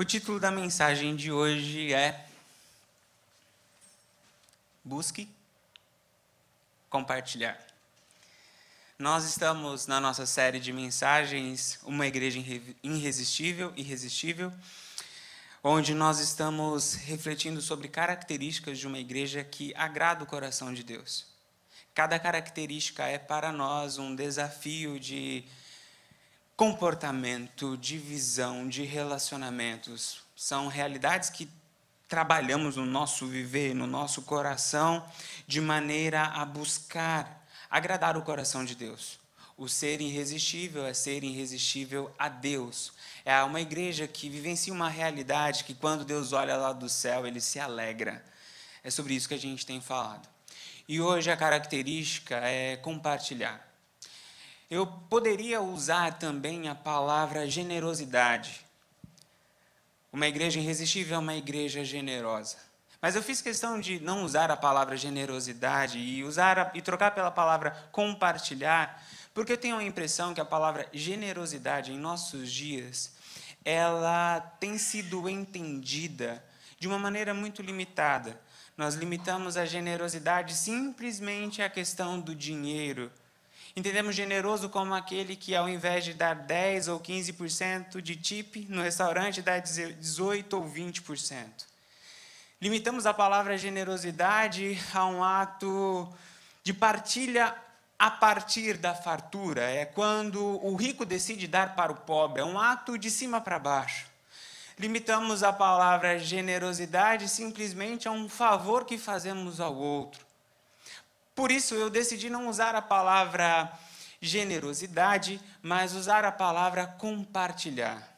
O título da mensagem de hoje é Busque compartilhar. Nós estamos na nossa série de mensagens Uma Igreja Irresistível, Irresistível, onde nós estamos refletindo sobre características de uma igreja que agrada o coração de Deus. Cada característica é para nós um desafio de comportamento, de visão, de relacionamentos. São realidades que trabalhamos no nosso viver, no nosso coração, de maneira a buscar agradar o coração de Deus. O ser irresistível é ser irresistível a Deus. É uma igreja que vivencia uma realidade que, quando Deus olha lá do céu, ele se alegra. É sobre isso que a gente tem falado. E hoje a característica é compartilhar. Eu poderia usar também a palavra generosidade. Uma igreja irresistível é uma igreja generosa. Mas eu fiz questão de não usar a palavra generosidade e usar a, e trocar pela palavra compartilhar, porque eu tenho a impressão que a palavra generosidade em nossos dias ela tem sido entendida de uma maneira muito limitada. Nós limitamos a generosidade simplesmente à questão do dinheiro, Entendemos generoso como aquele que, ao invés de dar 10 ou 15% de tip no restaurante, dá 18 ou 20%. Limitamos a palavra generosidade a um ato de partilha a partir da fartura. É quando o rico decide dar para o pobre. É um ato de cima para baixo. Limitamos a palavra generosidade simplesmente a um favor que fazemos ao outro. Por isso eu decidi não usar a palavra generosidade, mas usar a palavra compartilhar.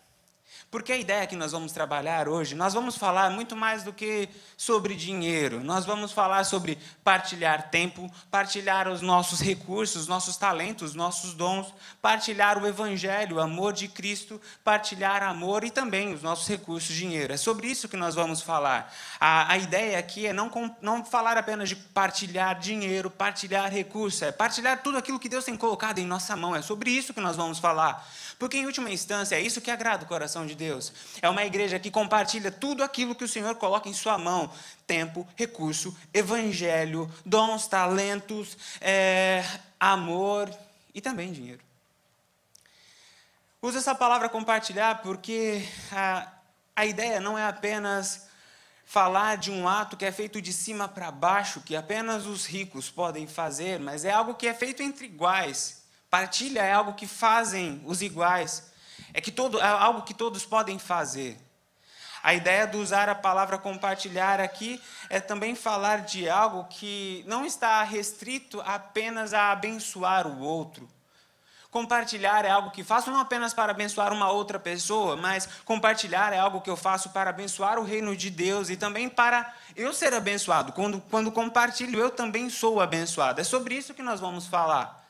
Porque a ideia que nós vamos trabalhar hoje, nós vamos falar muito mais do que sobre dinheiro. Nós vamos falar sobre partilhar tempo, partilhar os nossos recursos, nossos talentos, nossos dons, partilhar o evangelho, o amor de Cristo, partilhar amor e também os nossos recursos, dinheiro. É sobre isso que nós vamos falar. A, a ideia aqui é não, não falar apenas de partilhar dinheiro, partilhar recursos, é partilhar tudo aquilo que Deus tem colocado em nossa mão. É sobre isso que nós vamos falar. Porque, em última instância, é isso que agrada o coração de Deus. É uma igreja que compartilha tudo aquilo que o Senhor coloca em sua mão: tempo, recurso, evangelho, dons, talentos, é, amor e também dinheiro. Uso essa palavra compartilhar porque a, a ideia não é apenas falar de um ato que é feito de cima para baixo, que apenas os ricos podem fazer, mas é algo que é feito entre iguais. Partilha é algo que fazem os iguais. É, que todo, é algo que todos podem fazer. A ideia de usar a palavra compartilhar aqui é também falar de algo que não está restrito apenas a abençoar o outro. Compartilhar é algo que faço não apenas para abençoar uma outra pessoa, mas compartilhar é algo que eu faço para abençoar o reino de Deus e também para eu ser abençoado. Quando, quando compartilho, eu também sou abençoado. É sobre isso que nós vamos falar.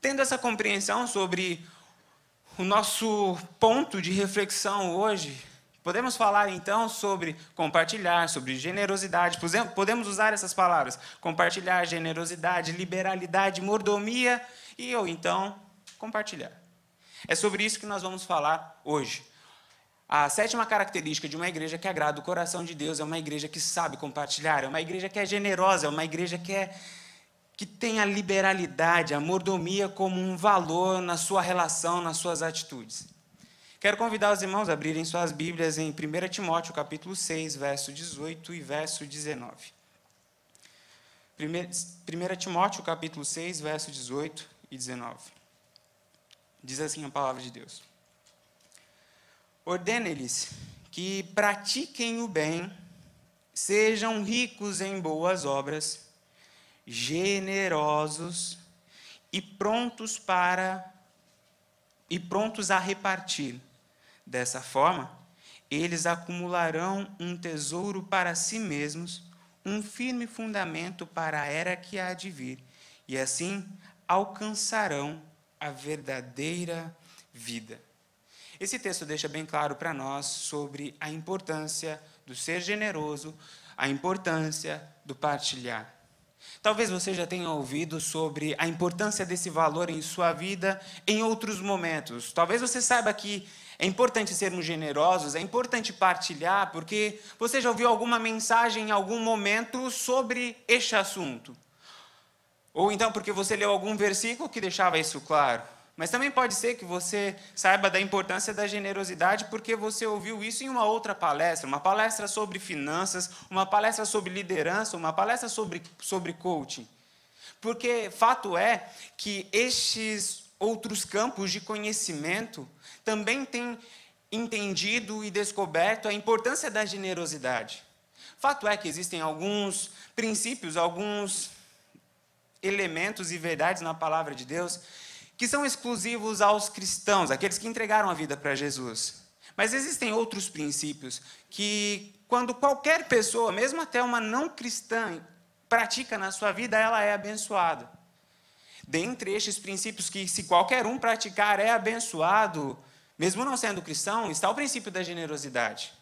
Tendo essa compreensão sobre o nosso ponto de reflexão hoje, podemos falar então sobre compartilhar, sobre generosidade. Podemos usar essas palavras: compartilhar, generosidade, liberalidade, mordomia e ou então compartilhar. É sobre isso que nós vamos falar hoje. A sétima característica de uma igreja que agrada o coração de Deus é uma igreja que sabe compartilhar, é uma igreja que é generosa, é uma igreja que é que tem a liberalidade, a mordomia como um valor na sua relação, nas suas atitudes. Quero convidar os irmãos a abrirem suas Bíblias em 1 Timóteo, capítulo 6, verso 18 e verso 19. 1 Timóteo, capítulo 6, verso 18 e 19. Diz assim a palavra de Deus. Ordene-lhes que pratiquem o bem, sejam ricos em boas obras, generosos e prontos para e prontos a repartir. Dessa forma, eles acumularão um tesouro para si mesmos, um firme fundamento para a era que há de vir, e assim alcançarão a verdadeira vida. Esse texto deixa bem claro para nós sobre a importância do ser generoso, a importância do partilhar. Talvez você já tenha ouvido sobre a importância desse valor em sua vida em outros momentos. Talvez você saiba que é importante sermos generosos, é importante partilhar, porque você já ouviu alguma mensagem em algum momento sobre este assunto. Ou então porque você leu algum versículo que deixava isso claro. Mas também pode ser que você saiba da importância da generosidade porque você ouviu isso em uma outra palestra, uma palestra sobre finanças, uma palestra sobre liderança, uma palestra sobre, sobre coaching. Porque fato é que estes outros campos de conhecimento também têm entendido e descoberto a importância da generosidade. Fato é que existem alguns princípios, alguns elementos e verdades na palavra de Deus que são exclusivos aos cristãos, aqueles que entregaram a vida para Jesus. Mas existem outros princípios que, quando qualquer pessoa, mesmo até uma não cristã, pratica na sua vida, ela é abençoada. Dentre estes princípios que, se qualquer um praticar, é abençoado, mesmo não sendo cristão, está o princípio da generosidade.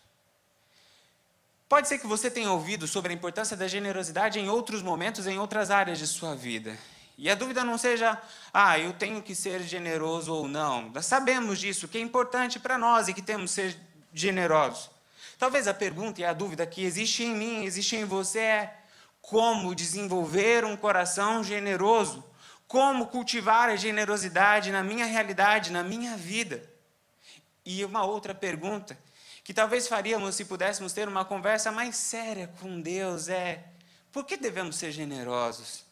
Pode ser que você tenha ouvido sobre a importância da generosidade em outros momentos, em outras áreas de sua vida. E a dúvida não seja, ah, eu tenho que ser generoso ou não. Nós sabemos disso, que é importante para nós e que temos que ser generosos. Talvez a pergunta e a dúvida que existe em mim, existe em você é como desenvolver um coração generoso? Como cultivar a generosidade na minha realidade, na minha vida? E uma outra pergunta que talvez faríamos se pudéssemos ter uma conversa mais séria com Deus é: por que devemos ser generosos?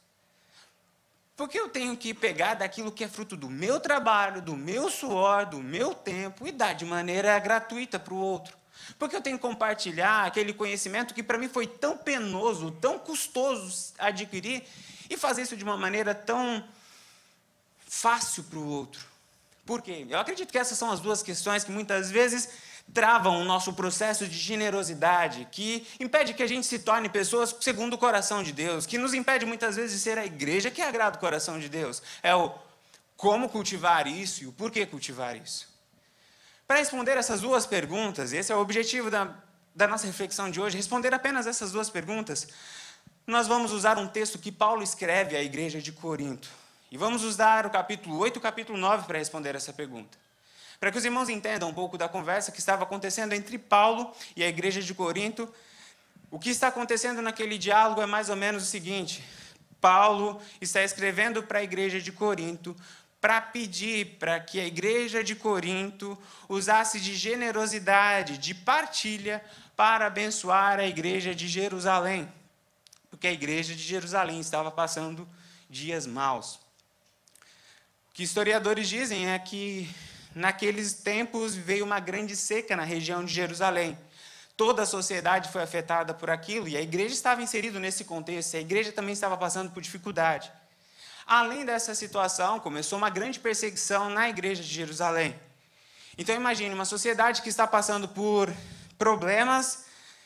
Porque eu tenho que pegar daquilo que é fruto do meu trabalho, do meu suor, do meu tempo e dar de maneira gratuita para o outro. Porque eu tenho que compartilhar aquele conhecimento que para mim foi tão penoso, tão custoso adquirir e fazer isso de uma maneira tão fácil para o outro. Por quê? Eu acredito que essas são as duas questões que muitas vezes travam o nosso processo de generosidade, que impede que a gente se torne pessoas segundo o coração de Deus, que nos impede muitas vezes de ser a igreja que agrada o coração de Deus. É o como cultivar isso e o porquê cultivar isso. Para responder essas duas perguntas, esse é o objetivo da, da nossa reflexão de hoje, responder apenas essas duas perguntas, nós vamos usar um texto que Paulo escreve à igreja de Corinto. E vamos usar o capítulo 8 e o capítulo 9 para responder essa pergunta. Para que os irmãos entendam um pouco da conversa que estava acontecendo entre Paulo e a igreja de Corinto, o que está acontecendo naquele diálogo é mais ou menos o seguinte: Paulo está escrevendo para a igreja de Corinto para pedir para que a igreja de Corinto usasse de generosidade, de partilha, para abençoar a igreja de Jerusalém. Porque a igreja de Jerusalém estava passando dias maus. O que historiadores dizem é que naqueles tempos veio uma grande seca na região de Jerusalém. Toda a sociedade foi afetada por aquilo e a igreja estava inserida nesse contexto, a igreja também estava passando por dificuldade. Além dessa situação, começou uma grande perseguição na igreja de Jerusalém. Então imagine uma sociedade que está passando por problemas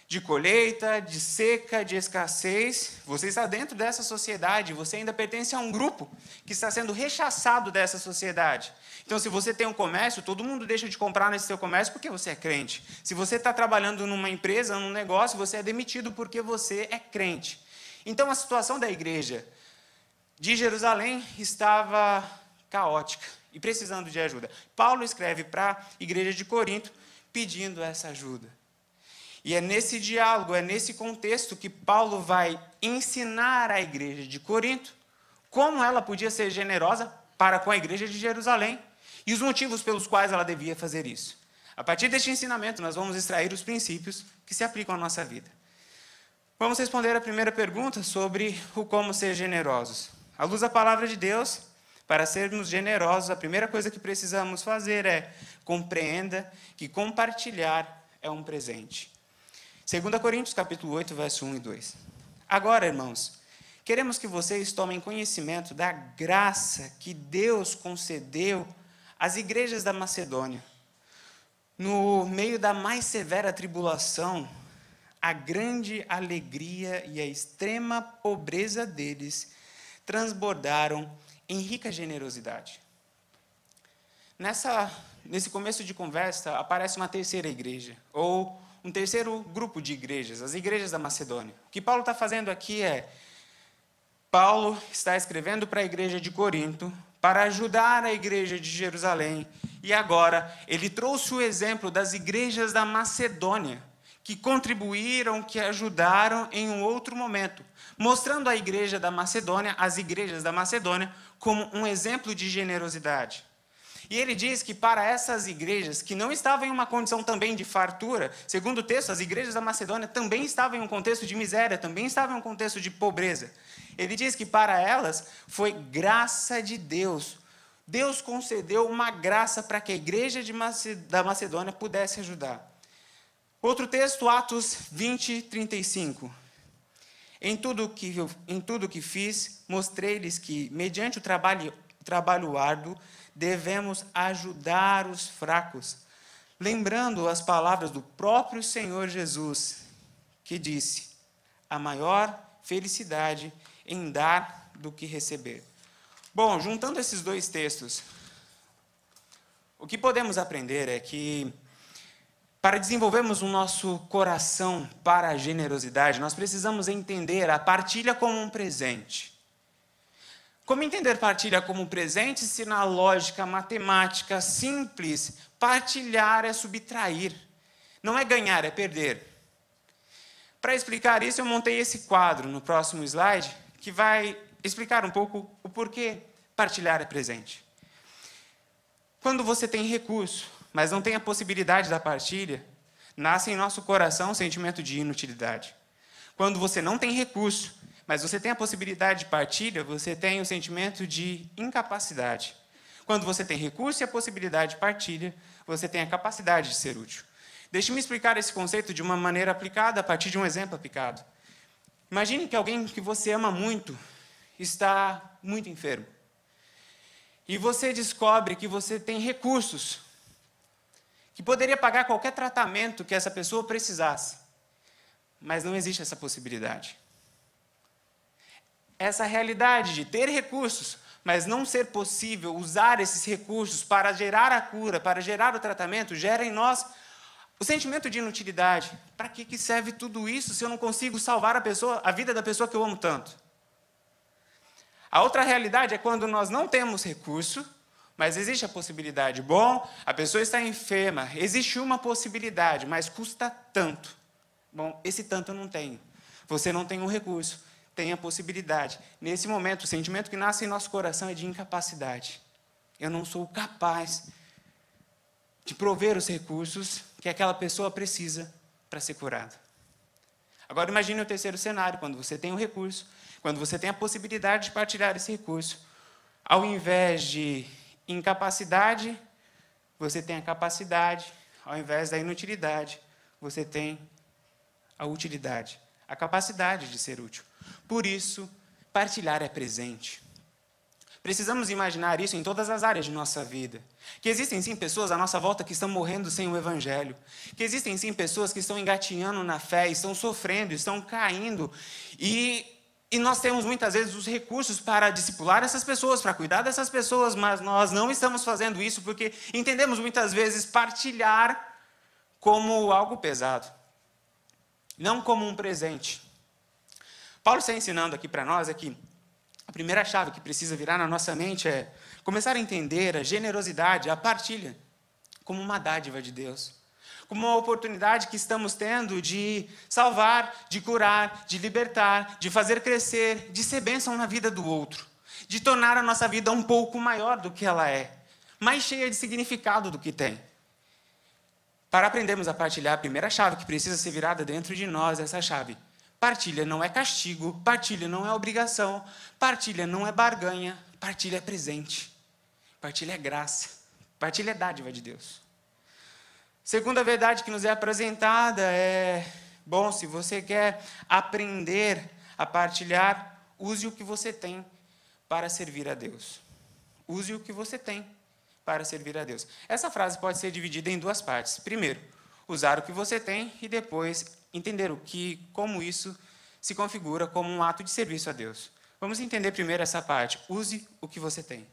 de colheita, de seca, de escassez. Você está dentro dessa sociedade, você ainda pertence a um grupo que está sendo rechaçado dessa sociedade. Então, se você tem um comércio, todo mundo deixa de comprar nesse seu comércio porque você é crente. Se você está trabalhando numa empresa, num negócio, você é demitido porque você é crente. Então, a situação da igreja de Jerusalém estava caótica e precisando de ajuda. Paulo escreve para a igreja de Corinto pedindo essa ajuda. E é nesse diálogo, é nesse contexto que Paulo vai ensinar à igreja de Corinto como ela podia ser generosa para com a igreja de Jerusalém e os motivos pelos quais ela devia fazer isso. A partir deste ensinamento, nós vamos extrair os princípios que se aplicam à nossa vida. Vamos responder a primeira pergunta sobre o como ser generosos. À luz da palavra de Deus, para sermos generosos, a primeira coisa que precisamos fazer é compreenda que compartilhar é um presente. 2 Coríntios capítulo 8, verso 1 e 2. Agora, irmãos, queremos que vocês tomem conhecimento da graça que Deus concedeu às igrejas da Macedônia. No meio da mais severa tribulação, a grande alegria e a extrema pobreza deles transbordaram em rica generosidade. Nessa, nesse começo de conversa, aparece uma terceira igreja, ou um terceiro grupo de igrejas, as igrejas da Macedônia. O que Paulo está fazendo aqui é Paulo está escrevendo para a igreja de Corinto, para ajudar a igreja de Jerusalém, e agora ele trouxe o exemplo das igrejas da Macedônia, que contribuíram, que ajudaram em um outro momento, mostrando a igreja da Macedônia, as igrejas da Macedônia, como um exemplo de generosidade. E ele diz que para essas igrejas que não estavam em uma condição também de fartura, segundo o texto, as igrejas da Macedônia também estavam em um contexto de miséria, também estavam em um contexto de pobreza. Ele diz que para elas foi graça de Deus. Deus concedeu uma graça para que a igreja da Macedônia pudesse ajudar. Outro texto, Atos 20, 35. Em tudo que, em tudo que fiz, mostrei-lhes que, mediante o trabalho, trabalho árduo, devemos ajudar os fracos, lembrando as palavras do próprio Senhor Jesus, que disse: a maior felicidade em dar do que receber. Bom, juntando esses dois textos, o que podemos aprender é que para desenvolvermos o nosso coração para a generosidade, nós precisamos entender a partilha como um presente. Como entender partilha como presente se na lógica matemática simples, partilhar é subtrair? Não é ganhar, é perder. Para explicar isso, eu montei esse quadro no próximo slide, que vai explicar um pouco o porquê partilhar é presente. Quando você tem recurso, mas não tem a possibilidade da partilha, nasce em nosso coração um sentimento de inutilidade. Quando você não tem recurso, mas você tem a possibilidade de partilha, você tem o sentimento de incapacidade. Quando você tem recurso e a possibilidade de partilha, você tem a capacidade de ser útil. Deixe-me explicar esse conceito de uma maneira aplicada a partir de um exemplo aplicado. Imagine que alguém que você ama muito está muito enfermo. E você descobre que você tem recursos que poderia pagar qualquer tratamento que essa pessoa precisasse. Mas não existe essa possibilidade essa realidade de ter recursos, mas não ser possível usar esses recursos para gerar a cura, para gerar o tratamento, gera em nós o sentimento de inutilidade. Para que, que serve tudo isso se eu não consigo salvar a pessoa, a vida da pessoa que eu amo tanto? A outra realidade é quando nós não temos recurso, mas existe a possibilidade. Bom, a pessoa está enferma, existe uma possibilidade, mas custa tanto. Bom, esse tanto eu não tenho. Você não tem um recurso tem a possibilidade. Nesse momento, o sentimento que nasce em nosso coração é de incapacidade. Eu não sou capaz de prover os recursos que aquela pessoa precisa para ser curada. Agora imagine o terceiro cenário, quando você tem o recurso, quando você tem a possibilidade de partilhar esse recurso. Ao invés de incapacidade, você tem a capacidade, ao invés da inutilidade, você tem a utilidade, a capacidade de ser útil. Por isso, partilhar é presente. Precisamos imaginar isso em todas as áreas de nossa vida. Que existem sim pessoas à nossa volta que estão morrendo sem o Evangelho. Que existem sim pessoas que estão engatinhando na fé, estão sofrendo, estão caindo. E, e nós temos muitas vezes os recursos para discipular essas pessoas, para cuidar dessas pessoas, mas nós não estamos fazendo isso porque entendemos muitas vezes partilhar como algo pesado, não como um presente. Paulo está ensinando aqui para nós é que a primeira chave que precisa virar na nossa mente é começar a entender a generosidade, a partilha, como uma dádiva de Deus. Como uma oportunidade que estamos tendo de salvar, de curar, de libertar, de fazer crescer, de ser bênção na vida do outro, de tornar a nossa vida um pouco maior do que ela é, mais cheia de significado do que tem. Para aprendermos a partilhar, a primeira chave que precisa ser virada dentro de nós é essa chave Partilha não é castigo, partilha não é obrigação, partilha não é barganha, partilha é presente, partilha é graça, partilha é dádiva de Deus. Segunda verdade que nos é apresentada é: bom, se você quer aprender a partilhar, use o que você tem para servir a Deus. Use o que você tem para servir a Deus. Essa frase pode ser dividida em duas partes. Primeiro, usar o que você tem e depois entender o que, como isso se configura como um ato de serviço a Deus. Vamos entender primeiro essa parte. Use o que você tem.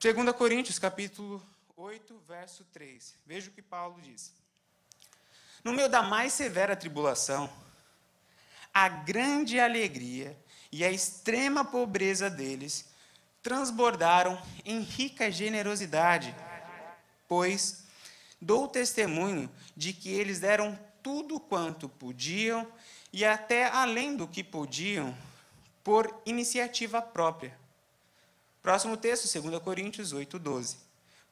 2 Coríntios, capítulo 8, verso 3. Veja o que Paulo diz. No meio da mais severa tribulação, a grande alegria e a extrema pobreza deles transbordaram em rica generosidade, pois dou testemunho de que eles deram tudo quanto podiam e até além do que podiam por iniciativa própria. Próximo texto, 2 Coríntios 8, 12.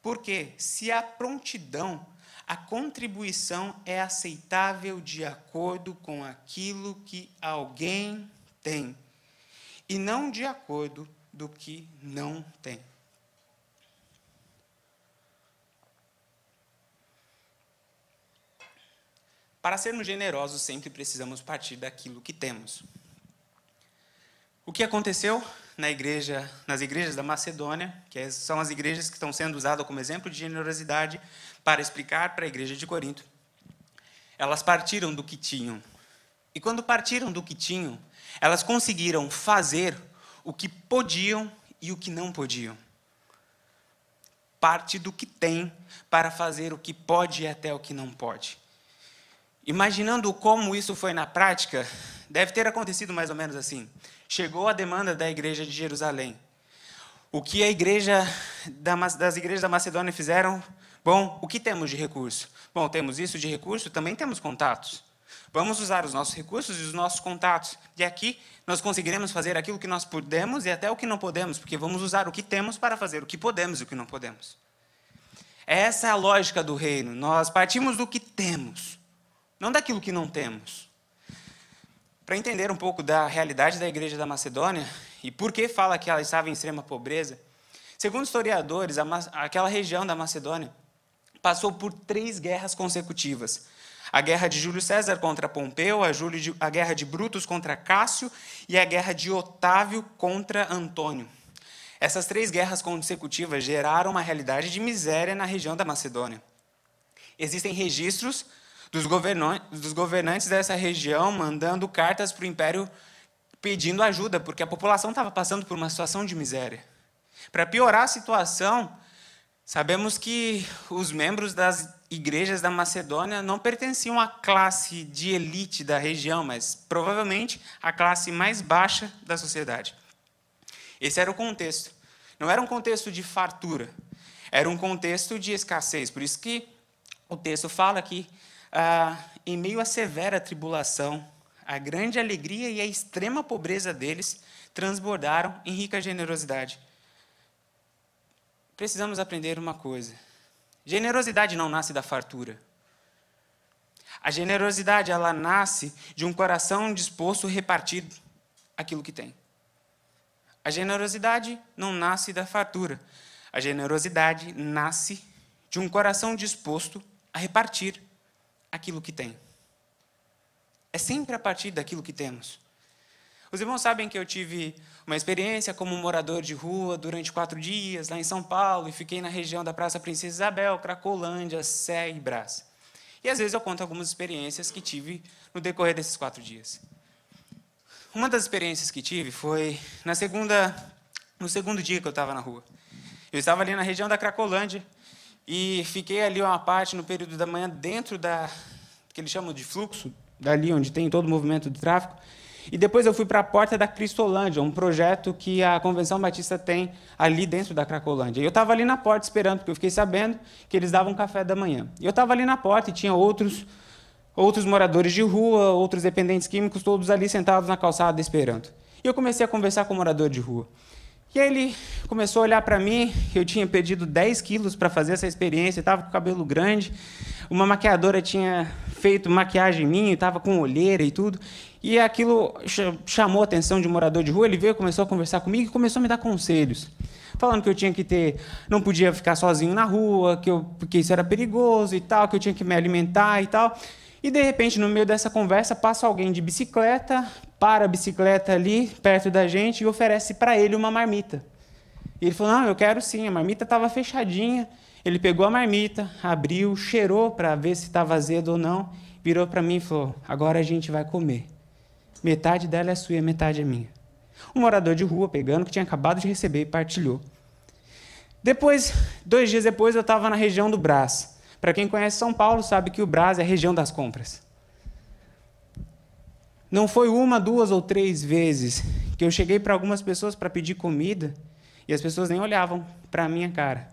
Porque se a prontidão, a contribuição é aceitável de acordo com aquilo que alguém tem, e não de acordo do que não tem. Para sermos generosos, sempre precisamos partir daquilo que temos. O que aconteceu na igreja, nas igrejas da Macedônia, que são as igrejas que estão sendo usadas como exemplo de generosidade para explicar para a igreja de Corinto? Elas partiram do que tinham. E quando partiram do que tinham, elas conseguiram fazer o que podiam e o que não podiam. Parte do que tem para fazer o que pode e até o que não pode. Imaginando como isso foi na prática, deve ter acontecido mais ou menos assim. Chegou a demanda da igreja de Jerusalém. O que a igreja das igrejas da Macedônia fizeram? Bom, o que temos de recurso? Bom, temos isso de recurso, também temos contatos. Vamos usar os nossos recursos e os nossos contatos. E aqui nós conseguiremos fazer aquilo que nós podemos e até o que não podemos, porque vamos usar o que temos para fazer o que podemos e o que não podemos. Essa é a lógica do reino. Nós partimos do que temos, não daquilo que não temos. Para entender um pouco da realidade da igreja da Macedônia e por que fala que ela estava em extrema pobreza, segundo historiadores, aquela região da Macedônia passou por três guerras consecutivas a guerra de Júlio César contra Pompeu, a, de, a guerra de Brutus contra Cássio e a guerra de Otávio contra Antônio. Essas três guerras consecutivas geraram uma realidade de miséria na região da Macedônia. Existem registros dos, dos governantes dessa região mandando cartas para o império pedindo ajuda, porque a população estava passando por uma situação de miséria. Para piorar a situação, sabemos que os membros das igrejas da Macedônia não pertenciam à classe de elite da região, mas provavelmente à classe mais baixa da sociedade. Esse era o contexto. Não era um contexto de fartura, era um contexto de escassez. Por isso que o texto fala que, ah, em meio à severa tribulação, a grande alegria e a extrema pobreza deles transbordaram em rica generosidade. Precisamos aprender uma coisa Generosidade não nasce da fartura. A generosidade, ela nasce de um coração disposto a repartir aquilo que tem. A generosidade não nasce da fartura. A generosidade nasce de um coração disposto a repartir aquilo que tem. É sempre a partir daquilo que temos. Os irmãos sabem que eu tive uma experiência como morador de rua durante quatro dias lá em São Paulo e fiquei na região da Praça Princesa Isabel, Cracolândia, Sé e Brás. E às vezes eu conto algumas experiências que tive no decorrer desses quatro dias. Uma das experiências que tive foi na segunda, no segundo dia que eu estava na rua. Eu estava ali na região da Cracolândia e fiquei ali uma parte no período da manhã dentro da que eles chamam de fluxo, dali onde tem todo o movimento de tráfego. E depois eu fui para a Porta da Cristolândia, um projeto que a Convenção Batista tem ali dentro da Cracolândia. E eu estava ali na porta esperando, porque eu fiquei sabendo que eles davam café da manhã. E eu estava ali na porta e tinha outros, outros moradores de rua, outros dependentes químicos, todos ali sentados na calçada esperando. E eu comecei a conversar com o morador de rua. E aí ele começou a olhar para mim, eu tinha pedido 10 quilos para fazer essa experiência, estava com o cabelo grande, uma maquiadora tinha feito maquiagem minha, estava com olheira e tudo. E aquilo chamou a atenção de um morador de rua, ele veio, começou a conversar comigo e começou a me dar conselhos. Falando que eu tinha que ter, não podia ficar sozinho na rua, que eu, porque isso era perigoso e tal, que eu tinha que me alimentar e tal. E de repente, no meio dessa conversa, passa alguém de bicicleta, para a bicicleta ali perto da gente e oferece para ele uma marmita. E ele falou: Não, eu quero sim. A marmita estava fechadinha. Ele pegou a marmita, abriu, cheirou para ver se estava azedo ou não, virou para mim e falou: Agora a gente vai comer. Metade dela é sua e metade é minha. Um morador de rua pegando, que tinha acabado de receber e partilhou. Depois, dois dias depois, eu estava na região do Brás. Para quem conhece São Paulo, sabe que o Brás é a região das compras. Não foi uma, duas ou três vezes que eu cheguei para algumas pessoas para pedir comida e as pessoas nem olhavam para a minha cara.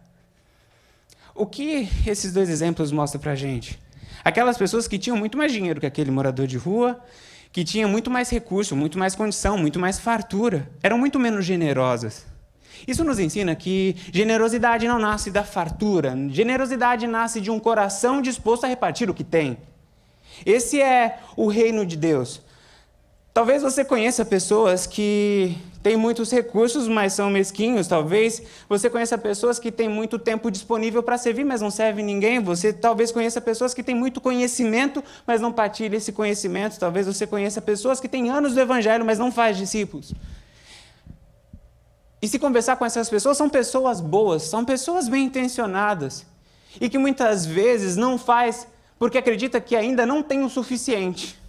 O que esses dois exemplos mostram para a gente? Aquelas pessoas que tinham muito mais dinheiro que aquele morador de rua, que tinham muito mais recurso, muito mais condição, muito mais fartura, eram muito menos generosas. Isso nos ensina que generosidade não nasce da fartura, generosidade nasce de um coração disposto a repartir o que tem. Esse é o reino de Deus. Talvez você conheça pessoas que têm muitos recursos, mas são mesquinhos. Talvez você conheça pessoas que têm muito tempo disponível para servir, mas não serve ninguém. Você talvez conheça pessoas que têm muito conhecimento, mas não partilha esse conhecimento. Talvez você conheça pessoas que têm anos do evangelho, mas não faz discípulos. E se conversar com essas pessoas, são pessoas boas, são pessoas bem intencionadas. E que muitas vezes não faz porque acredita que ainda não tem o suficiente.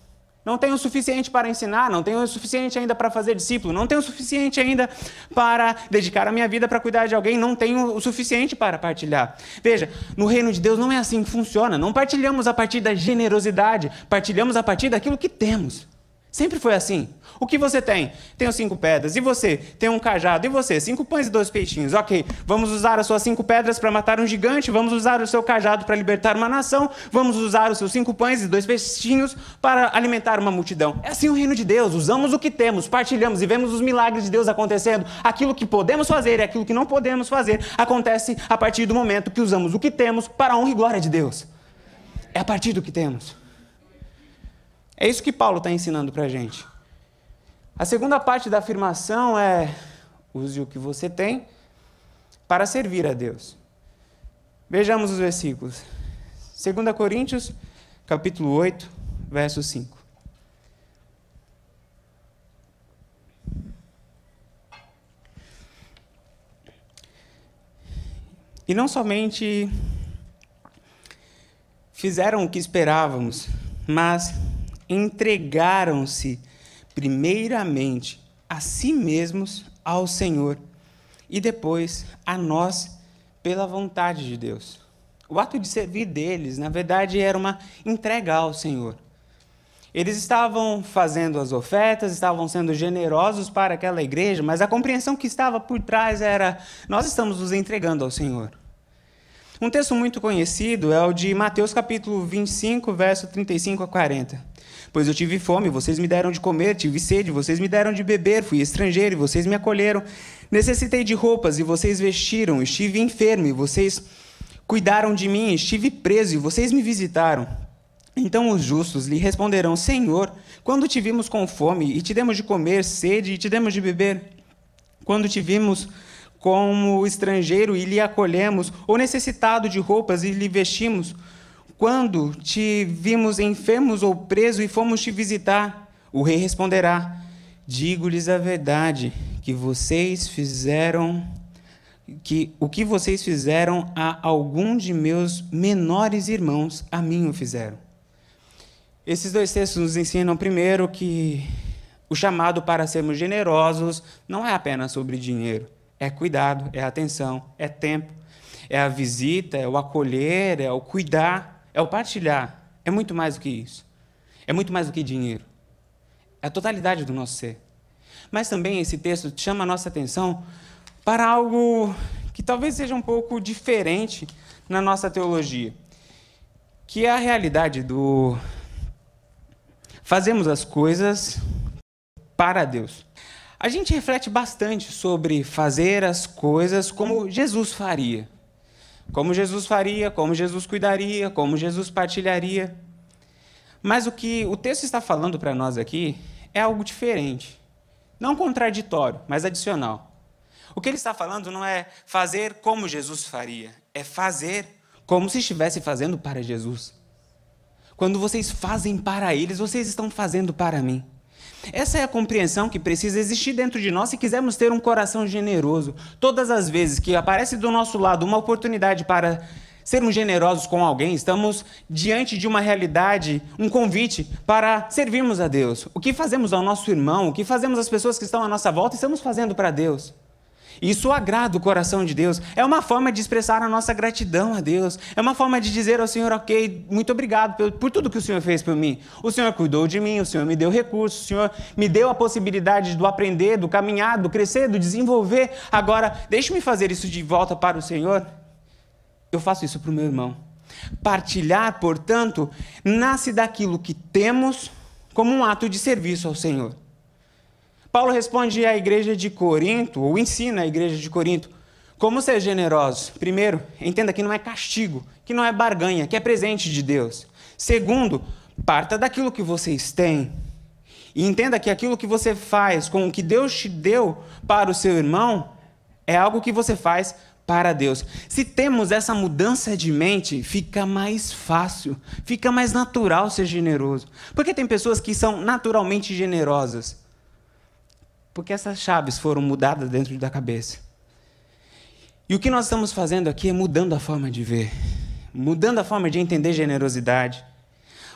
Não tem o suficiente para ensinar, não tem o suficiente ainda para fazer discípulo, não tem o suficiente ainda para dedicar a minha vida para cuidar de alguém, não tenho o suficiente para partilhar. Veja, no reino de Deus não é assim que funciona. Não partilhamos a partir da generosidade, partilhamos a partir daquilo que temos. Sempre foi assim. O que você tem? Tenho cinco pedras. E você? Tem um cajado. E você? Cinco pães e dois peixinhos. Ok. Vamos usar as suas cinco pedras para matar um gigante. Vamos usar o seu cajado para libertar uma nação. Vamos usar os seus cinco pães e dois peixinhos para alimentar uma multidão. É assim o reino de Deus. Usamos o que temos, partilhamos e vemos os milagres de Deus acontecendo. Aquilo que podemos fazer e aquilo que não podemos fazer acontece a partir do momento que usamos o que temos para a honra e glória de Deus. É a partir do que temos. É isso que Paulo está ensinando para a gente. A segunda parte da afirmação é: use o que você tem para servir a Deus. Vejamos os versículos. 2 Coríntios, capítulo 8, verso 5. E não somente fizeram o que esperávamos, mas entregaram-se primeiramente a si mesmos ao Senhor e depois a nós pela vontade de Deus. O ato de servir deles, na verdade, era uma entrega ao Senhor. Eles estavam fazendo as ofertas, estavam sendo generosos para aquela igreja, mas a compreensão que estava por trás era: nós estamos nos entregando ao Senhor. Um texto muito conhecido é o de Mateus capítulo 25, verso 35 a 40. Pois eu tive fome, vocês me deram de comer, tive sede, vocês me deram de beber, fui estrangeiro e vocês me acolheram. Necessitei de roupas e vocês vestiram, estive enfermo e vocês cuidaram de mim, estive preso e vocês me visitaram. Então os justos lhe responderão: Senhor, quando te vimos com fome e te demos de comer, sede e te demos de beber? Quando te vimos como estrangeiro e lhe acolhemos, ou necessitado de roupas e lhe vestimos? Quando te vimos enfermos ou preso e fomos te visitar? O rei responderá: Digo-lhes a verdade, que vocês fizeram que o que vocês fizeram a algum de meus menores irmãos, a mim o fizeram. Esses dois textos nos ensinam primeiro que o chamado para sermos generosos não é apenas sobre dinheiro é cuidado, é atenção, é tempo, é a visita, é o acolher, é o cuidar, é o partilhar. É muito mais do que isso. É muito mais do que dinheiro. É a totalidade do nosso ser. Mas também esse texto chama a nossa atenção para algo que talvez seja um pouco diferente na nossa teologia, que é a realidade do fazemos as coisas para Deus. A gente reflete bastante sobre fazer as coisas como Jesus faria. Como Jesus faria, como Jesus cuidaria, como Jesus partilharia. Mas o que o texto está falando para nós aqui é algo diferente. Não contraditório, mas adicional. O que ele está falando não é fazer como Jesus faria, é fazer como se estivesse fazendo para Jesus. Quando vocês fazem para eles, vocês estão fazendo para mim. Essa é a compreensão que precisa existir dentro de nós se quisermos ter um coração generoso. Todas as vezes que aparece do nosso lado uma oportunidade para sermos generosos com alguém, estamos diante de uma realidade, um convite para servirmos a Deus. O que fazemos ao nosso irmão, o que fazemos às pessoas que estão à nossa volta, estamos fazendo para Deus. Isso agrada o coração de Deus. É uma forma de expressar a nossa gratidão a Deus. É uma forma de dizer ao Senhor, ok, muito obrigado por, por, tudo que o Senhor fez por mim. O Senhor cuidou de mim, o Senhor me deu recursos, o Senhor me deu a possibilidade do aprender, do caminhar, do crescer, do desenvolver. Agora, deixe-me fazer isso de volta para o Senhor. Eu faço isso para o meu irmão. Partilhar, portanto, nasce daquilo que temos como um ato de serviço ao Senhor. Paulo responde à igreja de Corinto, ou ensina a igreja de Corinto, como ser generosos. Primeiro, entenda que não é castigo, que não é barganha, que é presente de Deus. Segundo, parta daquilo que vocês têm. E entenda que aquilo que você faz com o que Deus te deu para o seu irmão é algo que você faz para Deus. Se temos essa mudança de mente, fica mais fácil, fica mais natural ser generoso. Porque tem pessoas que são naturalmente generosas, porque essas chaves foram mudadas dentro da cabeça. E o que nós estamos fazendo aqui é mudando a forma de ver, mudando a forma de entender generosidade,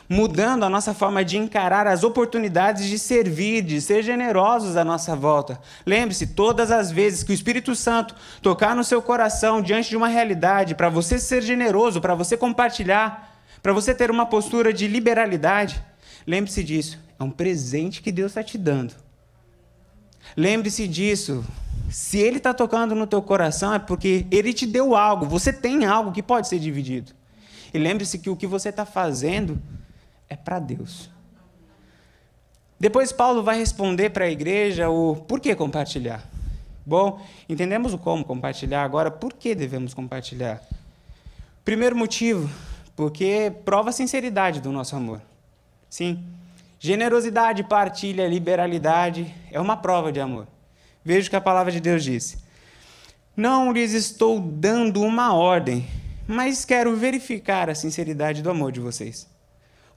mudando a nossa forma de encarar as oportunidades de servir, de ser generosos à nossa volta. Lembre-se, todas as vezes que o Espírito Santo tocar no seu coração diante de uma realidade, para você ser generoso, para você compartilhar, para você ter uma postura de liberalidade, lembre-se disso, é um presente que Deus está te dando Lembre-se disso. Se ele está tocando no teu coração, é porque ele te deu algo. Você tem algo que pode ser dividido. E lembre-se que o que você está fazendo é para Deus. Depois Paulo vai responder para a igreja o por que compartilhar. Bom, entendemos o como compartilhar, agora por que devemos compartilhar? Primeiro motivo, porque prova a sinceridade do nosso amor. Sim, Generosidade, partilha, liberalidade é uma prova de amor. Veja o que a palavra de Deus diz. Não lhes estou dando uma ordem, mas quero verificar a sinceridade do amor de vocês,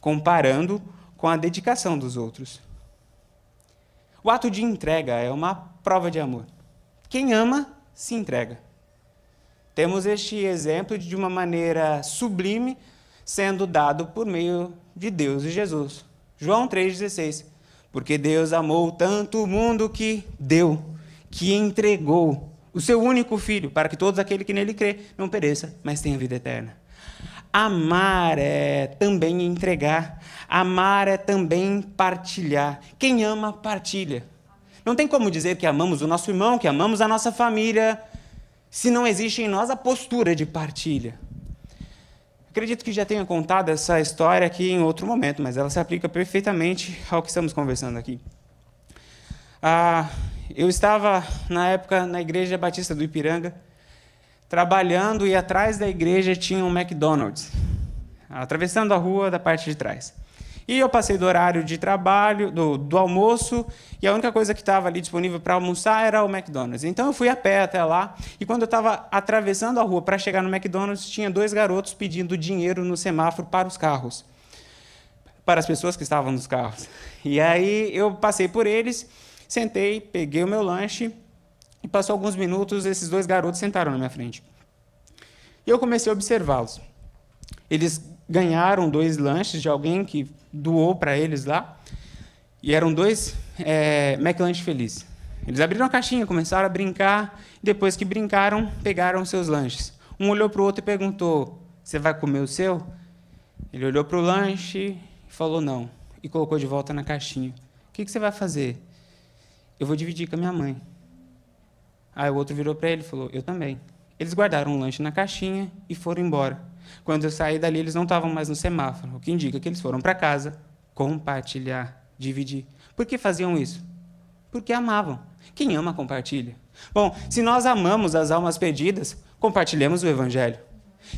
comparando com a dedicação dos outros. O ato de entrega é uma prova de amor. Quem ama, se entrega. Temos este exemplo de uma maneira sublime sendo dado por meio de Deus e Jesus. João 3,16. Porque Deus amou tanto o mundo que deu, que entregou o seu único filho, para que todos aqueles que nele crê não pereça, mas tenha vida eterna. Amar é também entregar, amar é também partilhar. Quem ama, partilha. Não tem como dizer que amamos o nosso irmão, que amamos a nossa família, se não existe em nós a postura de partilha. Acredito que já tenha contado essa história aqui em outro momento, mas ela se aplica perfeitamente ao que estamos conversando aqui. Ah, eu estava, na época, na Igreja Batista do Ipiranga, trabalhando e atrás da igreja tinha um McDonald's, atravessando a rua da parte de trás. E eu passei do horário de trabalho, do, do almoço, e a única coisa que estava ali disponível para almoçar era o McDonald's. Então eu fui a pé até lá, e quando eu estava atravessando a rua para chegar no McDonald's, tinha dois garotos pedindo dinheiro no semáforo para os carros, para as pessoas que estavam nos carros. E aí eu passei por eles, sentei, peguei o meu lanche, e passou alguns minutos, esses dois garotos sentaram na minha frente. E eu comecei a observá-los. Eles ganharam dois lanches de alguém que doou para eles lá. E eram dois é, McLanche felizes. Eles abriram a caixinha, começaram a brincar. Depois que brincaram, pegaram seus lanches. Um olhou para o outro e perguntou: Você vai comer o seu? Ele olhou para o lanche e falou: Não. E colocou de volta na caixinha. O que, que você vai fazer? Eu vou dividir com a minha mãe. Aí o outro virou para ele e falou: Eu também. Eles guardaram o lanche na caixinha e foram embora. Quando eu saí dali, eles não estavam mais no semáforo, o que indica que eles foram para casa compartilhar, dividir. Por que faziam isso? Porque amavam. Quem ama, compartilha. Bom, se nós amamos as almas perdidas, compartilhemos o Evangelho.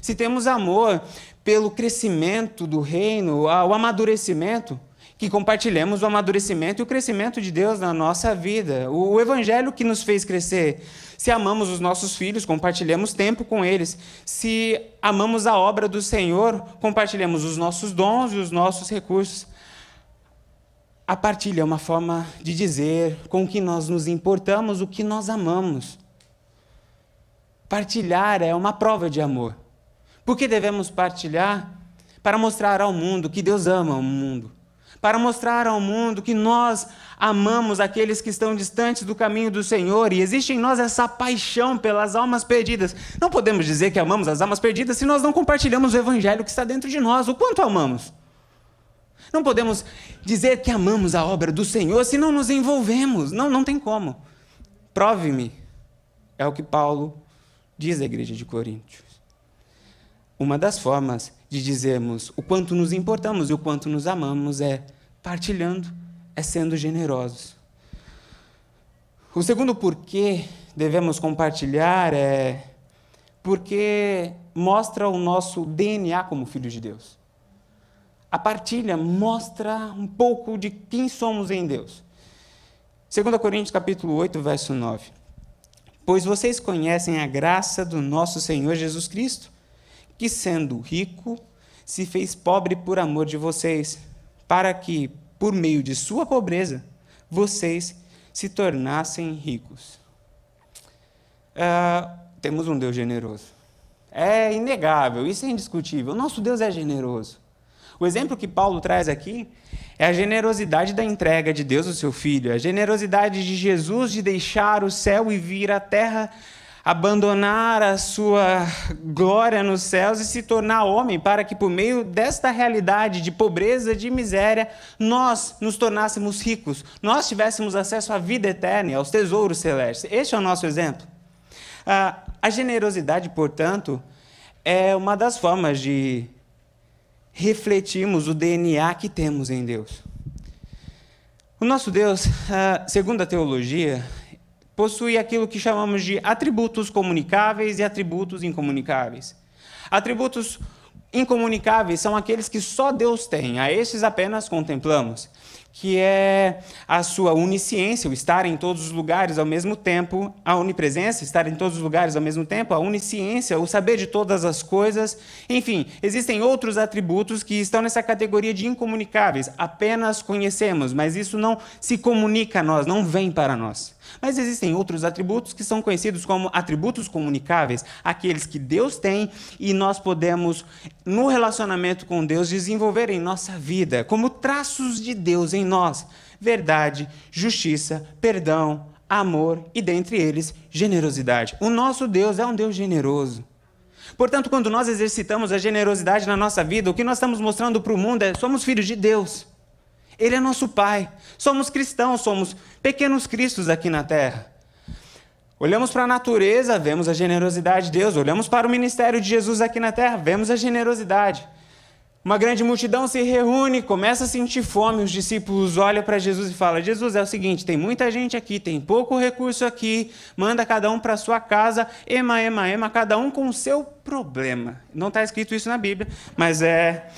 Se temos amor pelo crescimento do reino, o amadurecimento, que compartilhemos o amadurecimento e o crescimento de Deus na nossa vida, o Evangelho que nos fez crescer. Se amamos os nossos filhos, compartilhemos tempo com eles. Se amamos a obra do Senhor, compartilhemos os nossos dons e os nossos recursos. A partilha é uma forma de dizer com que nós nos importamos o que nós amamos. Partilhar é uma prova de amor. Por que devemos partilhar? Para mostrar ao mundo que Deus ama o mundo para mostrar ao mundo que nós amamos aqueles que estão distantes do caminho do Senhor e existe em nós essa paixão pelas almas perdidas. Não podemos dizer que amamos as almas perdidas se nós não compartilhamos o evangelho que está dentro de nós. O quanto amamos? Não podemos dizer que amamos a obra do Senhor se não nos envolvemos. Não, não tem como. Prove-me. É o que Paulo diz à igreja de Coríntios. Uma das formas de dizermos o quanto nos importamos e o quanto nos amamos é partilhando, é sendo generosos. O segundo porquê devemos compartilhar é porque mostra o nosso DNA como filhos de Deus. A partilha mostra um pouco de quem somos em Deus. 2 Coríntios capítulo 8, verso 9. Pois vocês conhecem a graça do nosso Senhor Jesus Cristo, que, sendo rico, se fez pobre por amor de vocês, para que, por meio de sua pobreza, vocês se tornassem ricos. Uh, temos um Deus generoso. É inegável, isso é indiscutível. Nosso Deus é generoso. O exemplo que Paulo traz aqui é a generosidade da entrega de Deus ao seu filho, a generosidade de Jesus de deixar o céu e vir à terra abandonar a sua glória nos céus e se tornar homem, para que por meio desta realidade de pobreza, de miséria, nós nos tornássemos ricos, nós tivéssemos acesso à vida eterna, aos tesouros celestes. Este é o nosso exemplo. Ah, a generosidade, portanto, é uma das formas de refletirmos o DNA que temos em Deus. O nosso Deus, ah, segundo a teologia, possui aquilo que chamamos de atributos comunicáveis e atributos incomunicáveis. Atributos incomunicáveis são aqueles que só Deus tem, a estes apenas contemplamos, que é a sua onisciência, o estar em todos os lugares ao mesmo tempo, a onipresença, estar em todos os lugares ao mesmo tempo, a onisciência, o saber de todas as coisas. Enfim, existem outros atributos que estão nessa categoria de incomunicáveis, apenas conhecemos, mas isso não se comunica a nós, não vem para nós. Mas existem outros atributos que são conhecidos como atributos comunicáveis, aqueles que Deus tem e nós podemos, no relacionamento com Deus, desenvolver em nossa vida, como traços de Deus em nós: verdade, justiça, perdão, amor e, dentre eles, generosidade. O nosso Deus é um Deus generoso. Portanto, quando nós exercitamos a generosidade na nossa vida, o que nós estamos mostrando para o mundo é somos filhos de Deus. Ele é nosso Pai. Somos cristãos, somos pequenos cristos aqui na terra. Olhamos para a natureza, vemos a generosidade de Deus. Olhamos para o ministério de Jesus aqui na terra, vemos a generosidade. Uma grande multidão se reúne, começa a sentir fome. Os discípulos olham para Jesus e falam: Jesus, é o seguinte: tem muita gente aqui, tem pouco recurso aqui, manda cada um para sua casa, ema, ema, ema, cada um com o seu problema. Não está escrito isso na Bíblia, mas é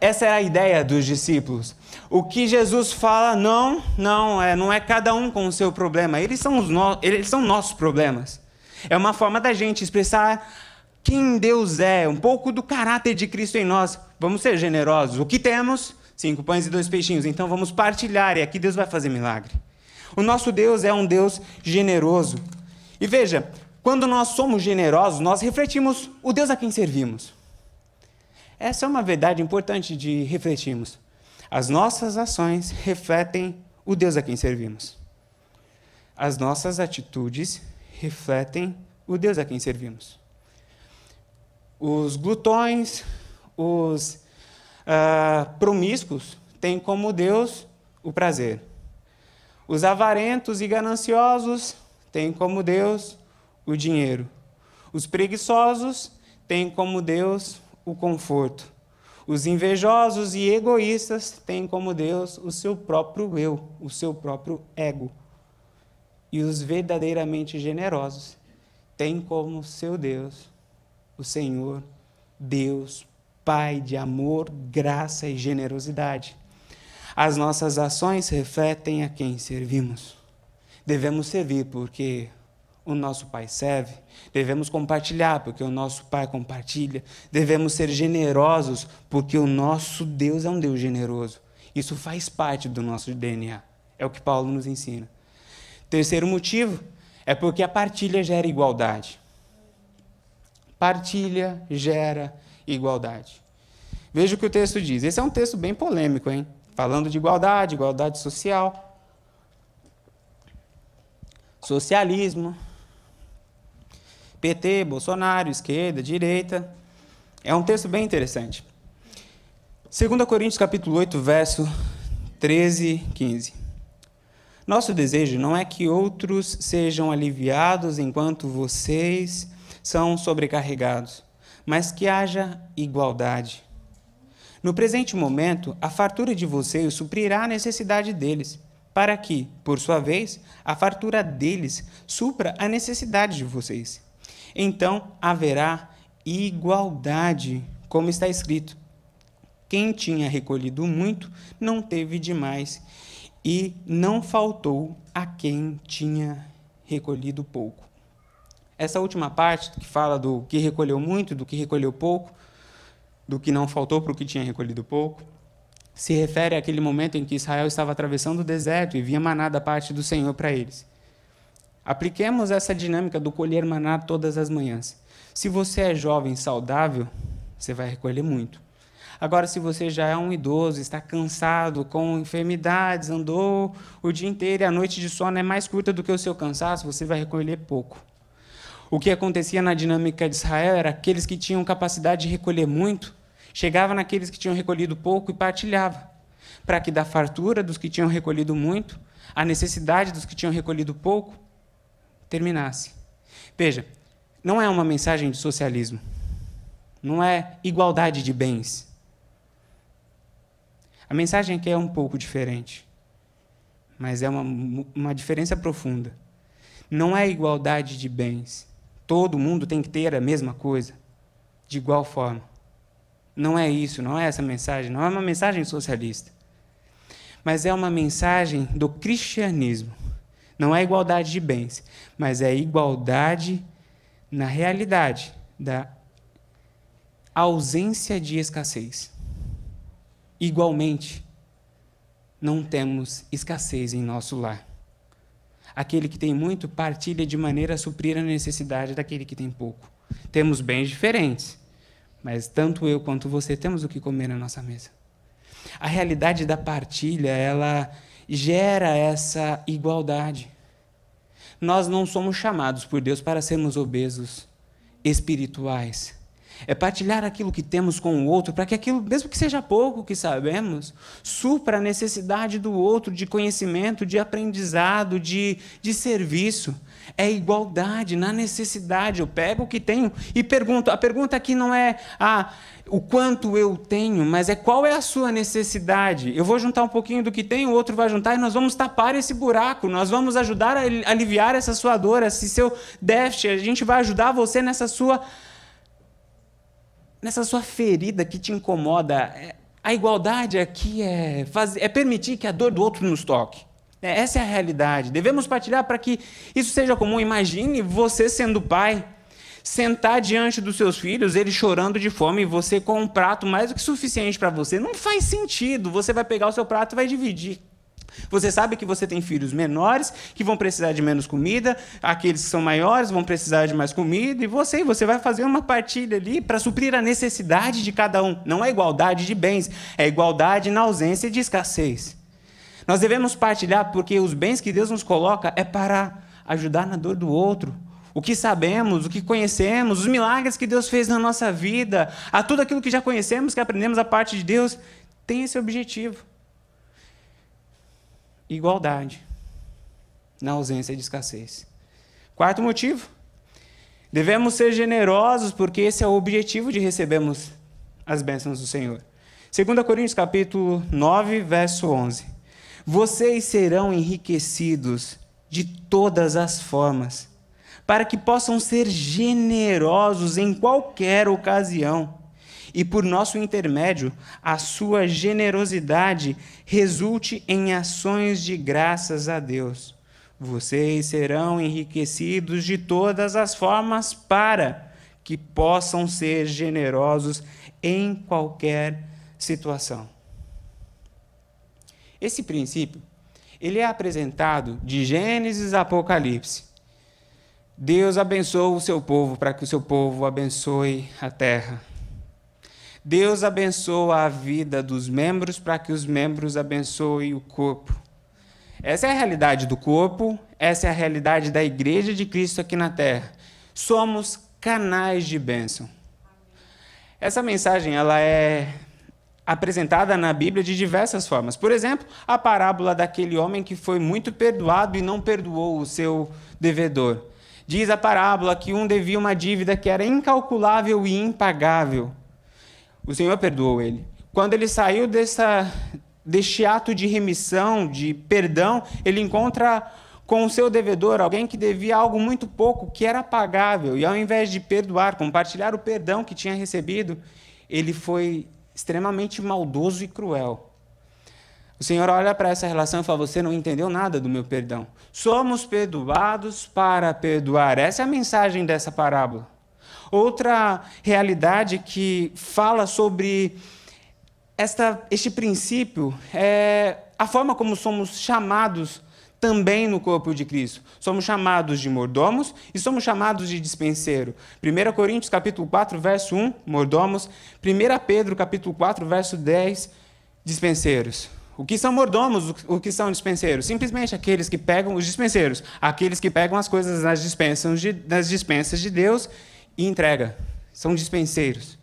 essa é a ideia dos discípulos. O que Jesus fala, não, não, é, não é cada um com o seu problema. Eles são, os no, eles são nossos problemas. É uma forma da gente expressar quem Deus é, um pouco do caráter de Cristo em nós. Vamos ser generosos. O que temos? Cinco pães e dois peixinhos. Então vamos partilhar e aqui Deus vai fazer milagre. O nosso Deus é um Deus generoso. E veja, quando nós somos generosos, nós refletimos o Deus a quem servimos. Essa é uma verdade importante de refletirmos. As nossas ações refletem o Deus a quem servimos. As nossas atitudes refletem o Deus a quem servimos. Os glutões, os uh, promíscuos têm como Deus o prazer. Os avarentos e gananciosos têm como Deus o dinheiro. Os preguiçosos têm como Deus o conforto. Os invejosos e egoístas têm como Deus o seu próprio eu, o seu próprio ego. E os verdadeiramente generosos têm como seu Deus o Senhor, Deus, Pai de amor, graça e generosidade. As nossas ações refletem a quem servimos. Devemos servir porque o nosso Pai serve, devemos compartilhar, porque o nosso Pai compartilha, devemos ser generosos, porque o nosso Deus é um Deus generoso. Isso faz parte do nosso DNA, é o que Paulo nos ensina. Terceiro motivo é porque a partilha gera igualdade. Partilha gera igualdade. Veja o que o texto diz. Esse é um texto bem polêmico, hein? falando de igualdade, igualdade social, socialismo, PT, Bolsonaro, esquerda, direita. É um texto bem interessante. 2 Coríntios capítulo 8, verso 13, 15. Nosso desejo não é que outros sejam aliviados enquanto vocês são sobrecarregados, mas que haja igualdade. No presente momento, a fartura de vocês suprirá a necessidade deles, para que, por sua vez, a fartura deles supra a necessidade de vocês. Então haverá igualdade, como está escrito. Quem tinha recolhido muito não teve demais, e não faltou a quem tinha recolhido pouco. Essa última parte, que fala do que recolheu muito, do que recolheu pouco, do que não faltou para o que tinha recolhido pouco, se refere àquele momento em que Israel estava atravessando o deserto e via maná da parte do Senhor para eles. Apliquemos essa dinâmica do colher maná todas as manhãs. Se você é jovem, saudável, você vai recolher muito. Agora, se você já é um idoso, está cansado, com enfermidades, andou o dia inteiro e a noite de sono é mais curta do que o seu cansaço, você vai recolher pouco. O que acontecia na dinâmica de Israel era aqueles que tinham capacidade de recolher muito, chegava naqueles que tinham recolhido pouco e partilhava, para que da fartura dos que tinham recolhido muito, a necessidade dos que tinham recolhido pouco terminasse. Veja, não é uma mensagem de socialismo, não é igualdade de bens. A mensagem aqui é um pouco diferente, mas é uma, uma diferença profunda. Não é igualdade de bens. Todo mundo tem que ter a mesma coisa, de igual forma. Não é isso, não é essa mensagem, não é uma mensagem socialista. Mas é uma mensagem do cristianismo. Não é igualdade de bens, mas é igualdade na realidade da ausência de escassez. Igualmente, não temos escassez em nosso lar. Aquele que tem muito partilha de maneira a suprir a necessidade daquele que tem pouco. Temos bens diferentes, mas tanto eu quanto você temos o que comer na nossa mesa. A realidade da partilha, ela gera essa igualdade. Nós não somos chamados por Deus para sermos obesos espirituais é partilhar aquilo que temos com o outro, para que aquilo, mesmo que seja pouco que sabemos, supra a necessidade do outro de conhecimento, de aprendizado, de, de serviço. É igualdade na necessidade. Eu pego o que tenho e pergunto. A pergunta aqui não é ah, o quanto eu tenho, mas é qual é a sua necessidade. Eu vou juntar um pouquinho do que tenho, o outro vai juntar e nós vamos tapar esse buraco. Nós vamos ajudar a aliviar essa sua dor, esse seu déficit. A gente vai ajudar você nessa sua nessa sua ferida que te incomoda, é, a igualdade aqui é, fazer, é permitir que a dor do outro nos toque. É, essa é a realidade. Devemos partilhar para que isso seja comum. Imagine você sendo pai, sentar diante dos seus filhos, eles chorando de fome, e você com um prato mais do que suficiente para você. Não faz sentido. Você vai pegar o seu prato e vai dividir. Você sabe que você tem filhos menores que vão precisar de menos comida, aqueles que são maiores vão precisar de mais comida, e você, você vai fazer uma partilha ali para suprir a necessidade de cada um. Não é igualdade de bens, é igualdade na ausência de escassez. Nós devemos partilhar porque os bens que Deus nos coloca é para ajudar na dor do outro. O que sabemos, o que conhecemos, os milagres que Deus fez na nossa vida, a tudo aquilo que já conhecemos, que aprendemos a parte de Deus, tem esse objetivo igualdade na ausência de escassez. Quarto motivo, devemos ser generosos porque esse é o objetivo de recebermos as bênçãos do Senhor. 2 Coríntios capítulo 9, verso 11. Vocês serão enriquecidos de todas as formas, para que possam ser generosos em qualquer ocasião e por nosso intermédio a sua generosidade resulte em ações de graças a Deus. Vocês serão enriquecidos de todas as formas para que possam ser generosos em qualquer situação. Esse princípio, ele é apresentado de Gênesis a Apocalipse. Deus abençoa o seu povo para que o seu povo abençoe a terra. Deus abençoa a vida dos membros para que os membros abençoem o corpo. Essa é a realidade do corpo, essa é a realidade da igreja de Cristo aqui na terra. Somos canais de bênção. Essa mensagem ela é apresentada na Bíblia de diversas formas. Por exemplo, a parábola daquele homem que foi muito perdoado e não perdoou o seu devedor. Diz a parábola que um devia uma dívida que era incalculável e impagável. O Senhor perdoou ele. Quando ele saiu dessa, deste ato de remissão, de perdão, ele encontra com o seu devedor, alguém que devia algo muito pouco, que era pagável, e ao invés de perdoar, compartilhar o perdão que tinha recebido, ele foi extremamente maldoso e cruel. O Senhor olha para essa relação e fala: Você não entendeu nada do meu perdão. Somos perdoados para perdoar. Essa é a mensagem dessa parábola. Outra realidade que fala sobre esta, este princípio é a forma como somos chamados também no corpo de Cristo. Somos chamados de mordomos e somos chamados de dispenseiro. 1 Coríntios capítulo 4, verso 1, mordomos. 1 Pedro capítulo 4, verso 10, dispenseiros. O que são mordomos? O que são dispenseiros? Simplesmente aqueles que pegam os dispenseiros, aqueles que pegam as coisas nas dispensas de, nas dispensas de Deus e entrega. São dispenseiros.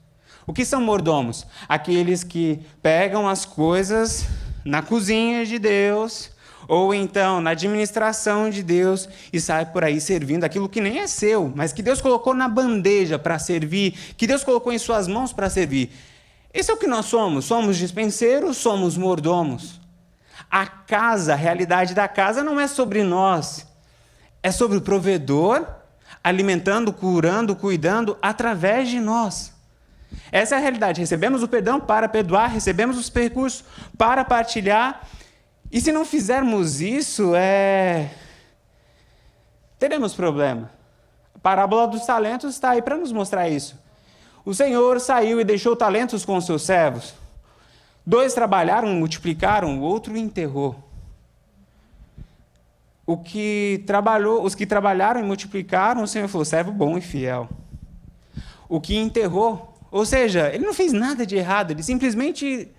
O que são mordomos? Aqueles que pegam as coisas na cozinha de Deus ou então na administração de Deus e sai por aí servindo aquilo que nem é seu, mas que Deus colocou na bandeja para servir, que Deus colocou em suas mãos para servir. Esse é o que nós somos. Somos dispenseiros, somos mordomos. A casa, a realidade da casa não é sobre nós, é sobre o provedor alimentando, curando, cuidando através de nós. Essa é a realidade. Recebemos o perdão para perdoar, recebemos os percursos para partilhar e se não fizermos isso, é... teremos problema. A parábola dos talentos está aí para nos mostrar isso. O Senhor saiu e deixou talentos com os seus servos. Dois trabalharam, multiplicaram, o outro enterrou. O que trabalhou, os que trabalharam e multiplicaram, o Senhor falou: servo bom e fiel. O que enterrou, ou seja, ele não fez nada de errado, ele simplesmente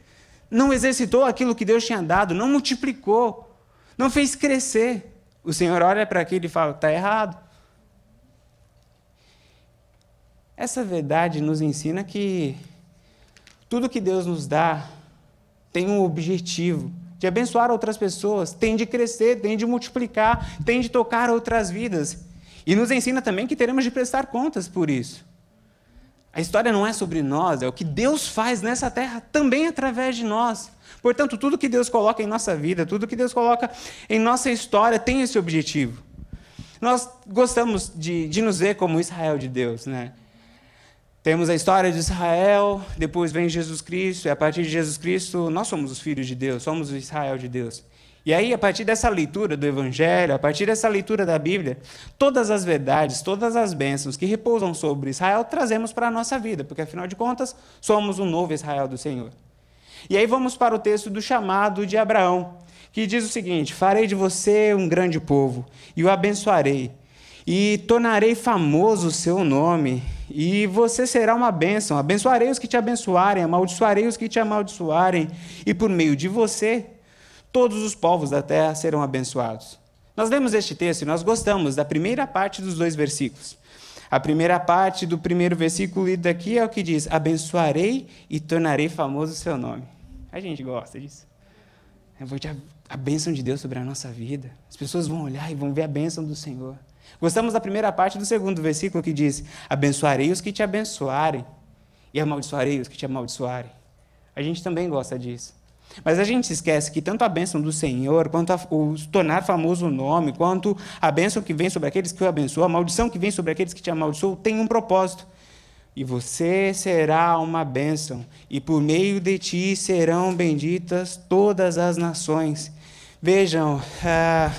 não exercitou aquilo que Deus tinha dado, não multiplicou, não fez crescer. O Senhor olha para aquilo e fala: está errado. Essa verdade nos ensina que tudo que Deus nos dá tem um objetivo de abençoar outras pessoas, tem de crescer, tem de multiplicar, tem de tocar outras vidas. E nos ensina também que teremos de prestar contas por isso. A história não é sobre nós, é o que Deus faz nessa terra também através de nós. Portanto, tudo que Deus coloca em nossa vida, tudo que Deus coloca em nossa história tem esse objetivo. Nós gostamos de, de nos ver como Israel de Deus, né? Temos a história de Israel, depois vem Jesus Cristo, e a partir de Jesus Cristo, nós somos os filhos de Deus, somos o Israel de Deus. E aí, a partir dessa leitura do Evangelho, a partir dessa leitura da Bíblia, todas as verdades, todas as bênçãos que repousam sobre Israel, trazemos para a nossa vida, porque afinal de contas, somos o novo Israel do Senhor. E aí vamos para o texto do chamado de Abraão, que diz o seguinte: Farei de você um grande povo, e o abençoarei, e tornarei famoso o seu nome, e você será uma bênção. Abençoarei os que te abençoarem, amaldiçoarei os que te amaldiçoarem, e por meio de você todos os povos da terra serão abençoados. Nós lemos este texto e nós gostamos da primeira parte dos dois versículos. A primeira parte do primeiro versículo lido aqui é o que diz: Abençoarei e tornarei famoso o seu nome. A gente gosta disso. Eu vou te a bênção de Deus sobre a nossa vida. As pessoas vão olhar e vão ver a bênção do Senhor. Gostamos da primeira parte do segundo versículo que diz: Abençoarei os que te abençoarem e amaldiçoarei os que te amaldiçoarem. A gente também gosta disso. Mas a gente esquece que tanto a bênção do Senhor, quanto a, o tornar famoso o nome, quanto a bênção que vem sobre aqueles que o abençoam, a maldição que vem sobre aqueles que te amaldiçoam, tem um propósito. E você será uma bênção, e por meio de ti serão benditas todas as nações. Vejam, ah,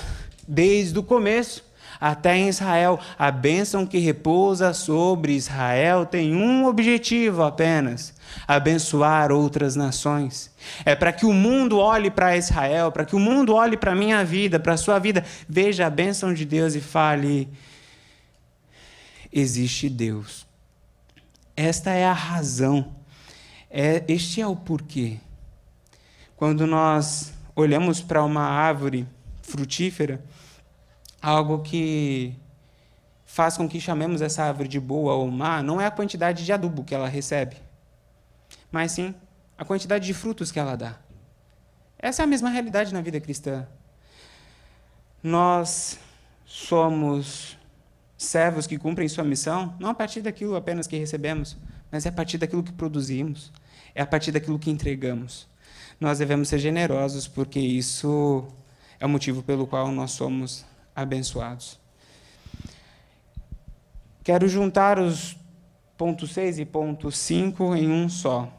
desde o começo, até em Israel. A bênção que repousa sobre Israel tem um objetivo apenas: abençoar outras nações. É para que o mundo olhe para Israel, para que o mundo olhe para a minha vida, para a sua vida, veja a bênção de Deus e fale: existe Deus. Esta é a razão. É, este é o porquê. Quando nós olhamos para uma árvore frutífera, algo que faz com que chamemos essa árvore de boa ou má não é a quantidade de adubo que ela recebe, mas sim a quantidade de frutos que ela dá. Essa é a mesma realidade na vida cristã. Nós somos servos que cumprem sua missão não a partir daquilo apenas que recebemos, mas é a partir daquilo que produzimos, é a partir daquilo que entregamos. Nós devemos ser generosos porque isso é o motivo pelo qual nós somos abençoados. Quero juntar os ponto 6 e ponto 5 em um só.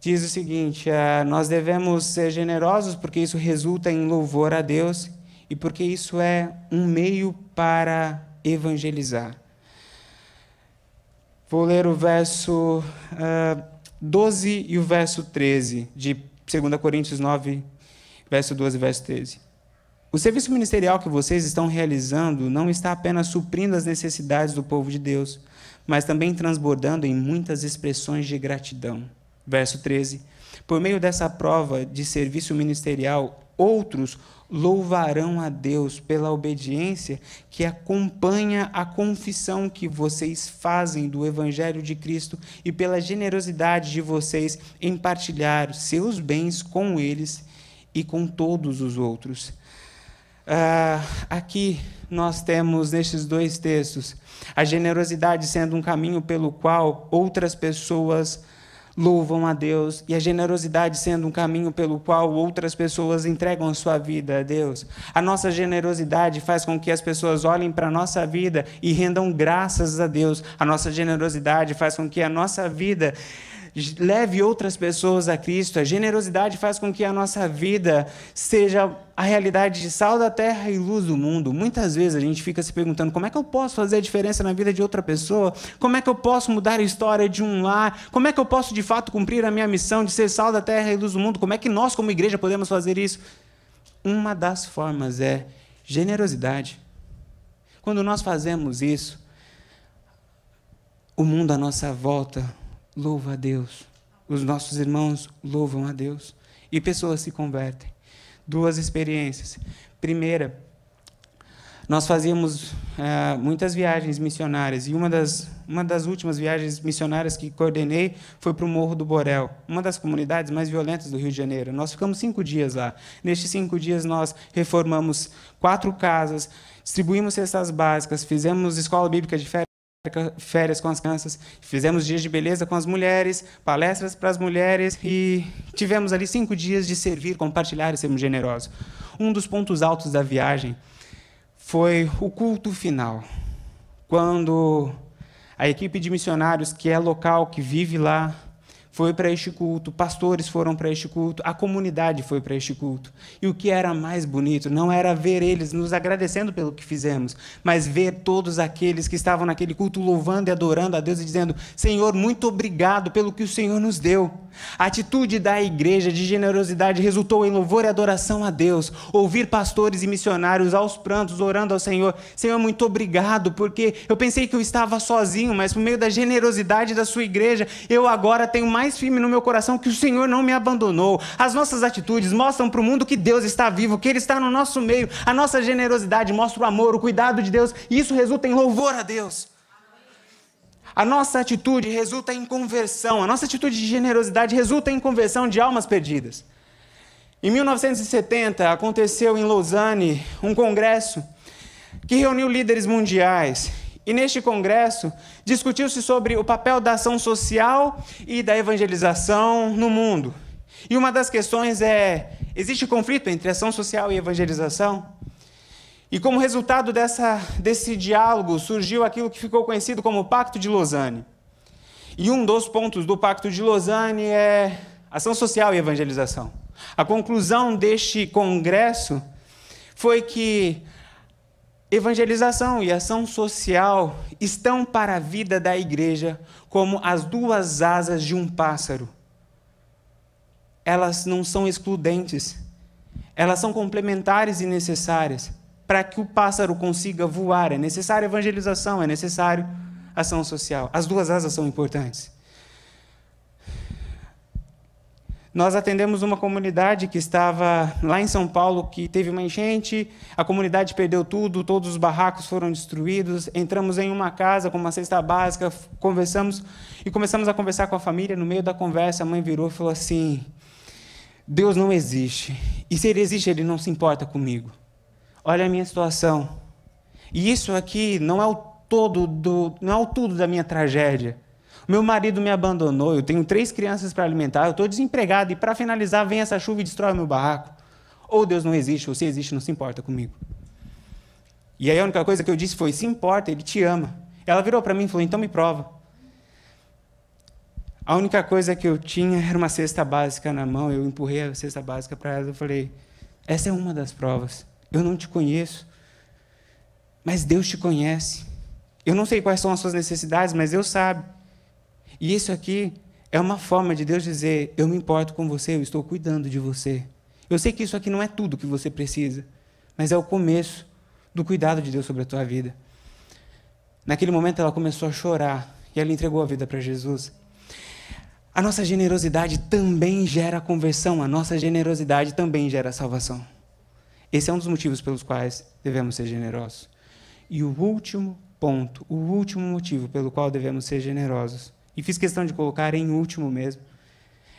Diz o seguinte: é, nós devemos ser generosos porque isso resulta em louvor a Deus e porque isso é um meio para evangelizar. Vou ler o verso uh, 12 e o verso 13 de 2 Coríntios 9, verso 12 e verso 13. O serviço ministerial que vocês estão realizando não está apenas suprindo as necessidades do povo de Deus, mas também transbordando em muitas expressões de gratidão. Verso 13. Por meio dessa prova de serviço ministerial, outros louvarão a Deus pela obediência que acompanha a confissão que vocês fazem do Evangelho de Cristo e pela generosidade de vocês em partilhar seus bens com eles e com todos os outros. Uh, aqui nós temos nestes dois textos a generosidade sendo um caminho pelo qual outras pessoas louvam a Deus e a generosidade sendo um caminho pelo qual outras pessoas entregam sua vida a Deus. A nossa generosidade faz com que as pessoas olhem para a nossa vida e rendam graças a Deus. A nossa generosidade faz com que a nossa vida leve outras pessoas a Cristo. A generosidade faz com que a nossa vida seja a realidade de sal da terra e luz do mundo. Muitas vezes a gente fica se perguntando como é que eu posso fazer a diferença na vida de outra pessoa? Como é que eu posso mudar a história de um lar? Como é que eu posso de fato cumprir a minha missão de ser sal da terra e luz do mundo? Como é que nós, como igreja, podemos fazer isso? Uma das formas é generosidade. Quando nós fazemos isso, o mundo à nossa volta louva a Deus. Os nossos irmãos louvam a Deus. E pessoas se convertem. Duas experiências. Primeira, nós fazíamos é, muitas viagens missionárias e uma das, uma das últimas viagens missionárias que coordenei foi para o Morro do Borel, uma das comunidades mais violentas do Rio de Janeiro. Nós ficamos cinco dias lá. Nestes cinco dias nós reformamos quatro casas, distribuímos cestas básicas, fizemos escola bíblica de férias férias com as crianças, fizemos dias de beleza com as mulheres, palestras para as mulheres e tivemos ali cinco dias de servir, compartilhar e sermos generosos. Um dos pontos altos da viagem foi o culto final, quando a equipe de missionários que é local, que vive lá, foi para este culto, pastores foram para este culto, a comunidade foi para este culto. E o que era mais bonito não era ver eles nos agradecendo pelo que fizemos, mas ver todos aqueles que estavam naquele culto louvando e adorando a Deus e dizendo: Senhor, muito obrigado pelo que o Senhor nos deu. A atitude da igreja de generosidade resultou em louvor e adoração a Deus. Ouvir pastores e missionários aos prantos orando ao Senhor: Senhor, muito obrigado, porque eu pensei que eu estava sozinho, mas por meio da generosidade da sua igreja, eu agora tenho mais firme no meu coração que o Senhor não me abandonou. As nossas atitudes mostram para o mundo que Deus está vivo, que Ele está no nosso meio. A nossa generosidade mostra o amor, o cuidado de Deus, e isso resulta em louvor a Deus. A nossa atitude resulta em conversão, a nossa atitude de generosidade resulta em conversão de almas perdidas. Em 1970, aconteceu em Lausanne um congresso que reuniu líderes mundiais. E neste congresso discutiu-se sobre o papel da ação social e da evangelização no mundo. E uma das questões é: existe conflito entre ação social e evangelização? E como resultado dessa, desse diálogo surgiu aquilo que ficou conhecido como Pacto de Lausanne. E um dos pontos do Pacto de Lausanne é ação social e evangelização. A conclusão deste congresso foi que evangelização e ação social estão para a vida da igreja como as duas asas de um pássaro. Elas não são excludentes, elas são complementares e necessárias para que o pássaro consiga voar. É necessária evangelização, é necessário ação social. As duas asas são importantes. Nós atendemos uma comunidade que estava lá em São Paulo, que teve uma enchente, a comunidade perdeu tudo, todos os barracos foram destruídos. Entramos em uma casa com uma cesta básica, conversamos e começamos a conversar com a família. No meio da conversa, a mãe virou e falou assim: Deus não existe. E se ele existe, ele não se importa comigo. Olha a minha situação. E isso aqui não é o todo do, não é o tudo da minha tragédia. Meu marido me abandonou, eu tenho três crianças para alimentar, eu estou desempregado e para finalizar vem essa chuva e destrói meu barraco. Ou Deus não existe, ou se existe, não se importa comigo. E aí a única coisa que eu disse foi: se importa, Ele te ama. Ela virou para mim e falou: então me prova. A única coisa que eu tinha era uma cesta básica na mão, eu empurrei a cesta básica para ela e falei: essa é uma das provas. Eu não te conheço, mas Deus te conhece. Eu não sei quais são as suas necessidades, mas Deus sabe. E isso aqui é uma forma de Deus dizer: Eu me importo com você, eu estou cuidando de você. Eu sei que isso aqui não é tudo que você precisa, mas é o começo do cuidado de Deus sobre a tua vida. Naquele momento ela começou a chorar e ela entregou a vida para Jesus. A nossa generosidade também gera conversão, a nossa generosidade também gera salvação. Esse é um dos motivos pelos quais devemos ser generosos. E o último ponto, o último motivo pelo qual devemos ser generosos e fiz questão de colocar em último mesmo,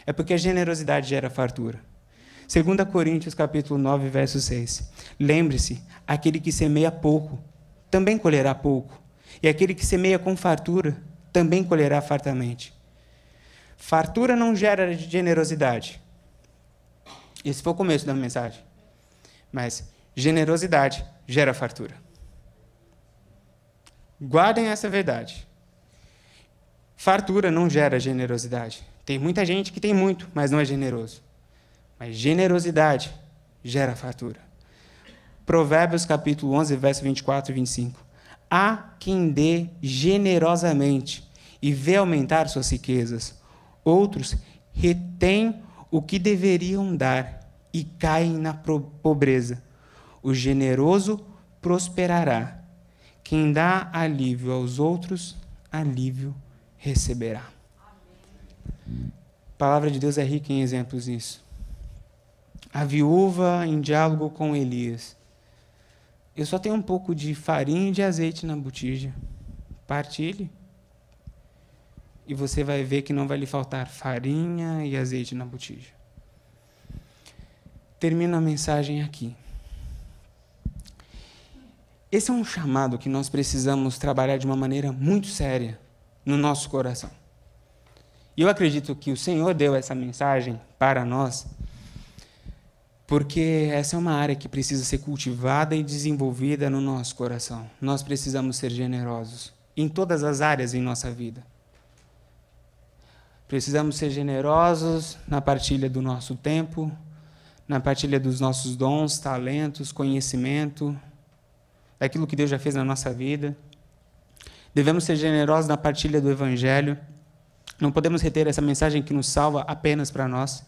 é porque a generosidade gera fartura. 2 Coríntios capítulo 9, verso 6. Lembre-se, aquele que semeia pouco, também colherá pouco. E aquele que semeia com fartura, também colherá fartamente. Fartura não gera generosidade. Esse foi o começo da mensagem. Mas generosidade gera fartura. Guardem essa verdade. Fartura não gera generosidade. Tem muita gente que tem muito, mas não é generoso. Mas generosidade gera fartura. Provérbios capítulo 11, verso 24 e 25. Há quem dê generosamente e vê aumentar suas riquezas. Outros retêm o que deveriam dar e caem na pobreza. O generoso prosperará. Quem dá alívio aos outros, alívio receberá. A palavra de Deus é rica em exemplos disso. A viúva em diálogo com Elias. Eu só tenho um pouco de farinha e de azeite na botija. Partilhe. E você vai ver que não vai lhe faltar farinha e azeite na botija. Termino a mensagem aqui. Esse é um chamado que nós precisamos trabalhar de uma maneira muito séria no nosso coração. E eu acredito que o Senhor deu essa mensagem para nós, porque essa é uma área que precisa ser cultivada e desenvolvida no nosso coração. Nós precisamos ser generosos em todas as áreas em nossa vida. Precisamos ser generosos na partilha do nosso tempo, na partilha dos nossos dons, talentos, conhecimento, daquilo que Deus já fez na nossa vida. Devemos ser generosos na partilha do Evangelho. Não podemos reter essa mensagem que nos salva apenas para nós.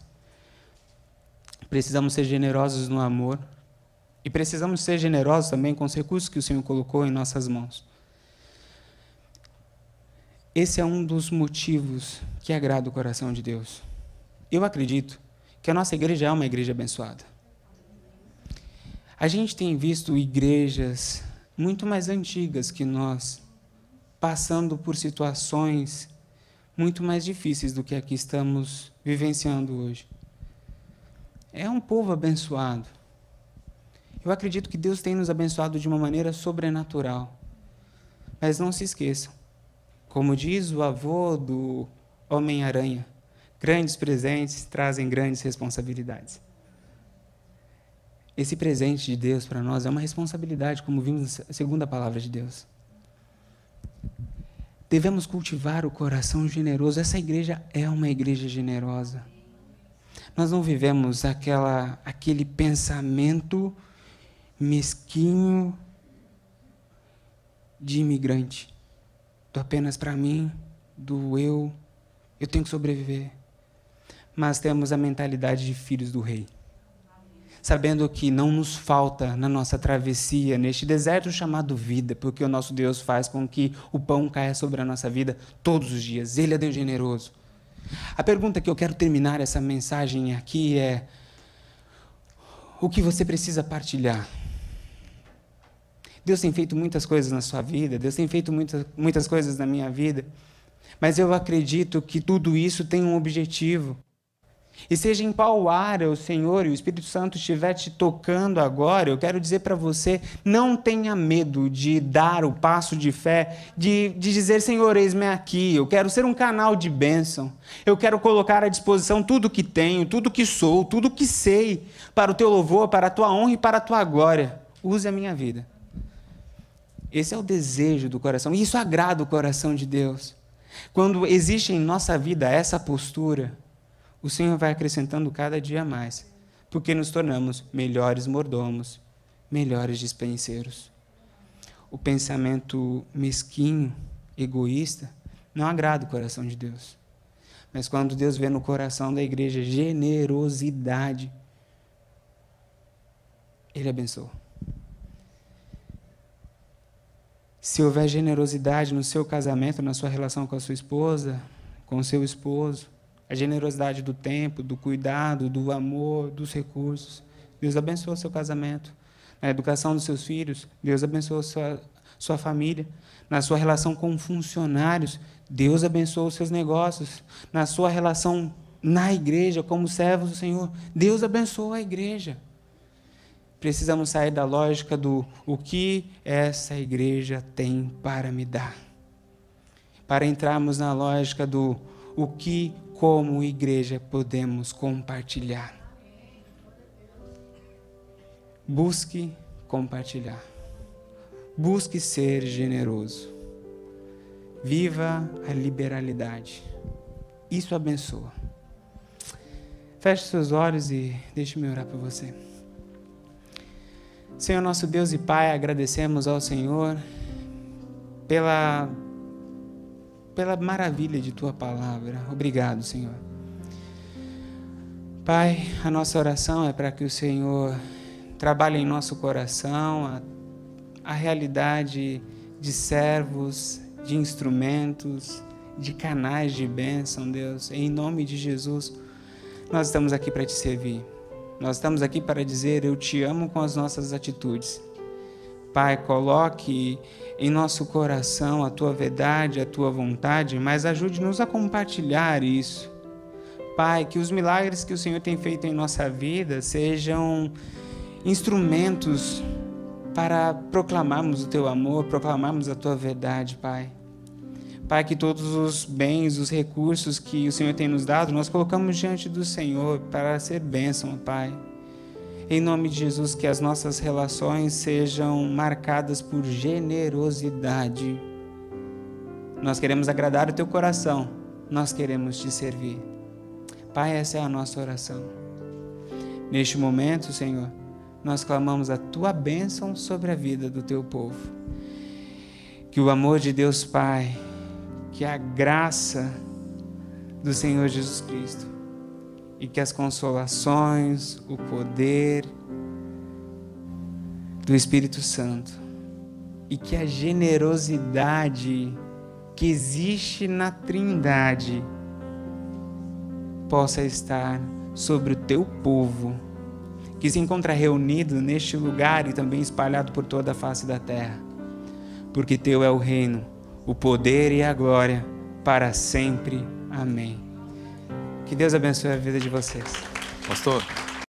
Precisamos ser generosos no amor. E precisamos ser generosos também com os recursos que o Senhor colocou em nossas mãos. Esse é um dos motivos que agrada o coração de Deus. Eu acredito que a nossa igreja é uma igreja abençoada. A gente tem visto igrejas muito mais antigas que nós passando por situações muito mais difíceis do que aqui estamos vivenciando hoje. É um povo abençoado. Eu acredito que Deus tem nos abençoado de uma maneira sobrenatural. Mas não se esqueçam, como diz o avô do Homem-Aranha, grandes presentes trazem grandes responsabilidades. Esse presente de Deus para nós é uma responsabilidade, como vimos na segunda palavra de Deus. Devemos cultivar o coração generoso. Essa igreja é uma igreja generosa. Nós não vivemos aquela, aquele pensamento mesquinho de imigrante, do apenas para mim, do eu, eu tenho que sobreviver. Mas temos a mentalidade de filhos do rei sabendo que não nos falta na nossa travessia, neste deserto chamado vida, porque o nosso Deus faz com que o pão caia sobre a nossa vida todos os dias. Ele é Deus generoso. A pergunta que eu quero terminar essa mensagem aqui é: o que você precisa partilhar? Deus tem feito muitas coisas na sua vida, Deus tem feito muitas, muitas coisas na minha vida, mas eu acredito que tudo isso tem um objetivo. E seja em qual área o Senhor e o Espírito Santo estiver te tocando agora, eu quero dizer para você: não tenha medo de dar o passo de fé, de, de dizer, Senhor, eis-me aqui, eu quero ser um canal de bênção, eu quero colocar à disposição tudo que tenho, tudo que sou, tudo que sei, para o teu louvor, para a tua honra e para a tua glória. Use a minha vida. Esse é o desejo do coração, e isso agrada o coração de Deus. Quando existe em nossa vida essa postura, o Senhor vai acrescentando cada dia mais, porque nos tornamos melhores mordomos, melhores dispenseiros. O pensamento mesquinho, egoísta, não agrada o coração de Deus. Mas quando Deus vê no coração da igreja generosidade, Ele abençoa. Se houver generosidade no seu casamento, na sua relação com a sua esposa, com o seu esposo, a generosidade do tempo, do cuidado, do amor, dos recursos. Deus abençoa seu casamento. Na educação dos seus filhos, Deus abençoa sua, sua família. Na sua relação com funcionários, Deus abençoa os seus negócios. Na sua relação na igreja, como servos do Senhor, Deus abençoa a igreja. Precisamos sair da lógica do o que essa igreja tem para me dar. Para entrarmos na lógica do o que como igreja podemos compartilhar. Busque compartilhar. Busque ser generoso. Viva a liberalidade. Isso abençoa. Feche seus olhos e deixe-me orar por você. Senhor nosso Deus e Pai, agradecemos ao Senhor pela pela maravilha de tua palavra. Obrigado, Senhor. Pai, a nossa oração é para que o Senhor trabalhe em nosso coração a, a realidade de servos, de instrumentos, de canais de bênção, Deus. Em nome de Jesus, nós estamos aqui para te servir. Nós estamos aqui para dizer: Eu te amo com as nossas atitudes. Pai, coloque em nosso coração a tua verdade, a tua vontade, mas ajude-nos a compartilhar isso. Pai, que os milagres que o Senhor tem feito em nossa vida sejam instrumentos para proclamarmos o teu amor, proclamarmos a tua verdade, Pai. Pai, que todos os bens, os recursos que o Senhor tem nos dado, nós colocamos diante do Senhor para ser bênção, Pai. Em nome de Jesus, que as nossas relações sejam marcadas por generosidade. Nós queremos agradar o teu coração, nós queremos te servir. Pai, essa é a nossa oração. Neste momento, Senhor, nós clamamos a tua bênção sobre a vida do teu povo. Que o amor de Deus Pai, que a graça do Senhor Jesus Cristo, e que as consolações, o poder do Espírito Santo e que a generosidade que existe na Trindade possa estar sobre o teu povo que se encontra reunido neste lugar e também espalhado por toda a face da terra. Porque teu é o reino, o poder e a glória para sempre. Amém. Que Deus abençoe a vida de vocês. Pastor.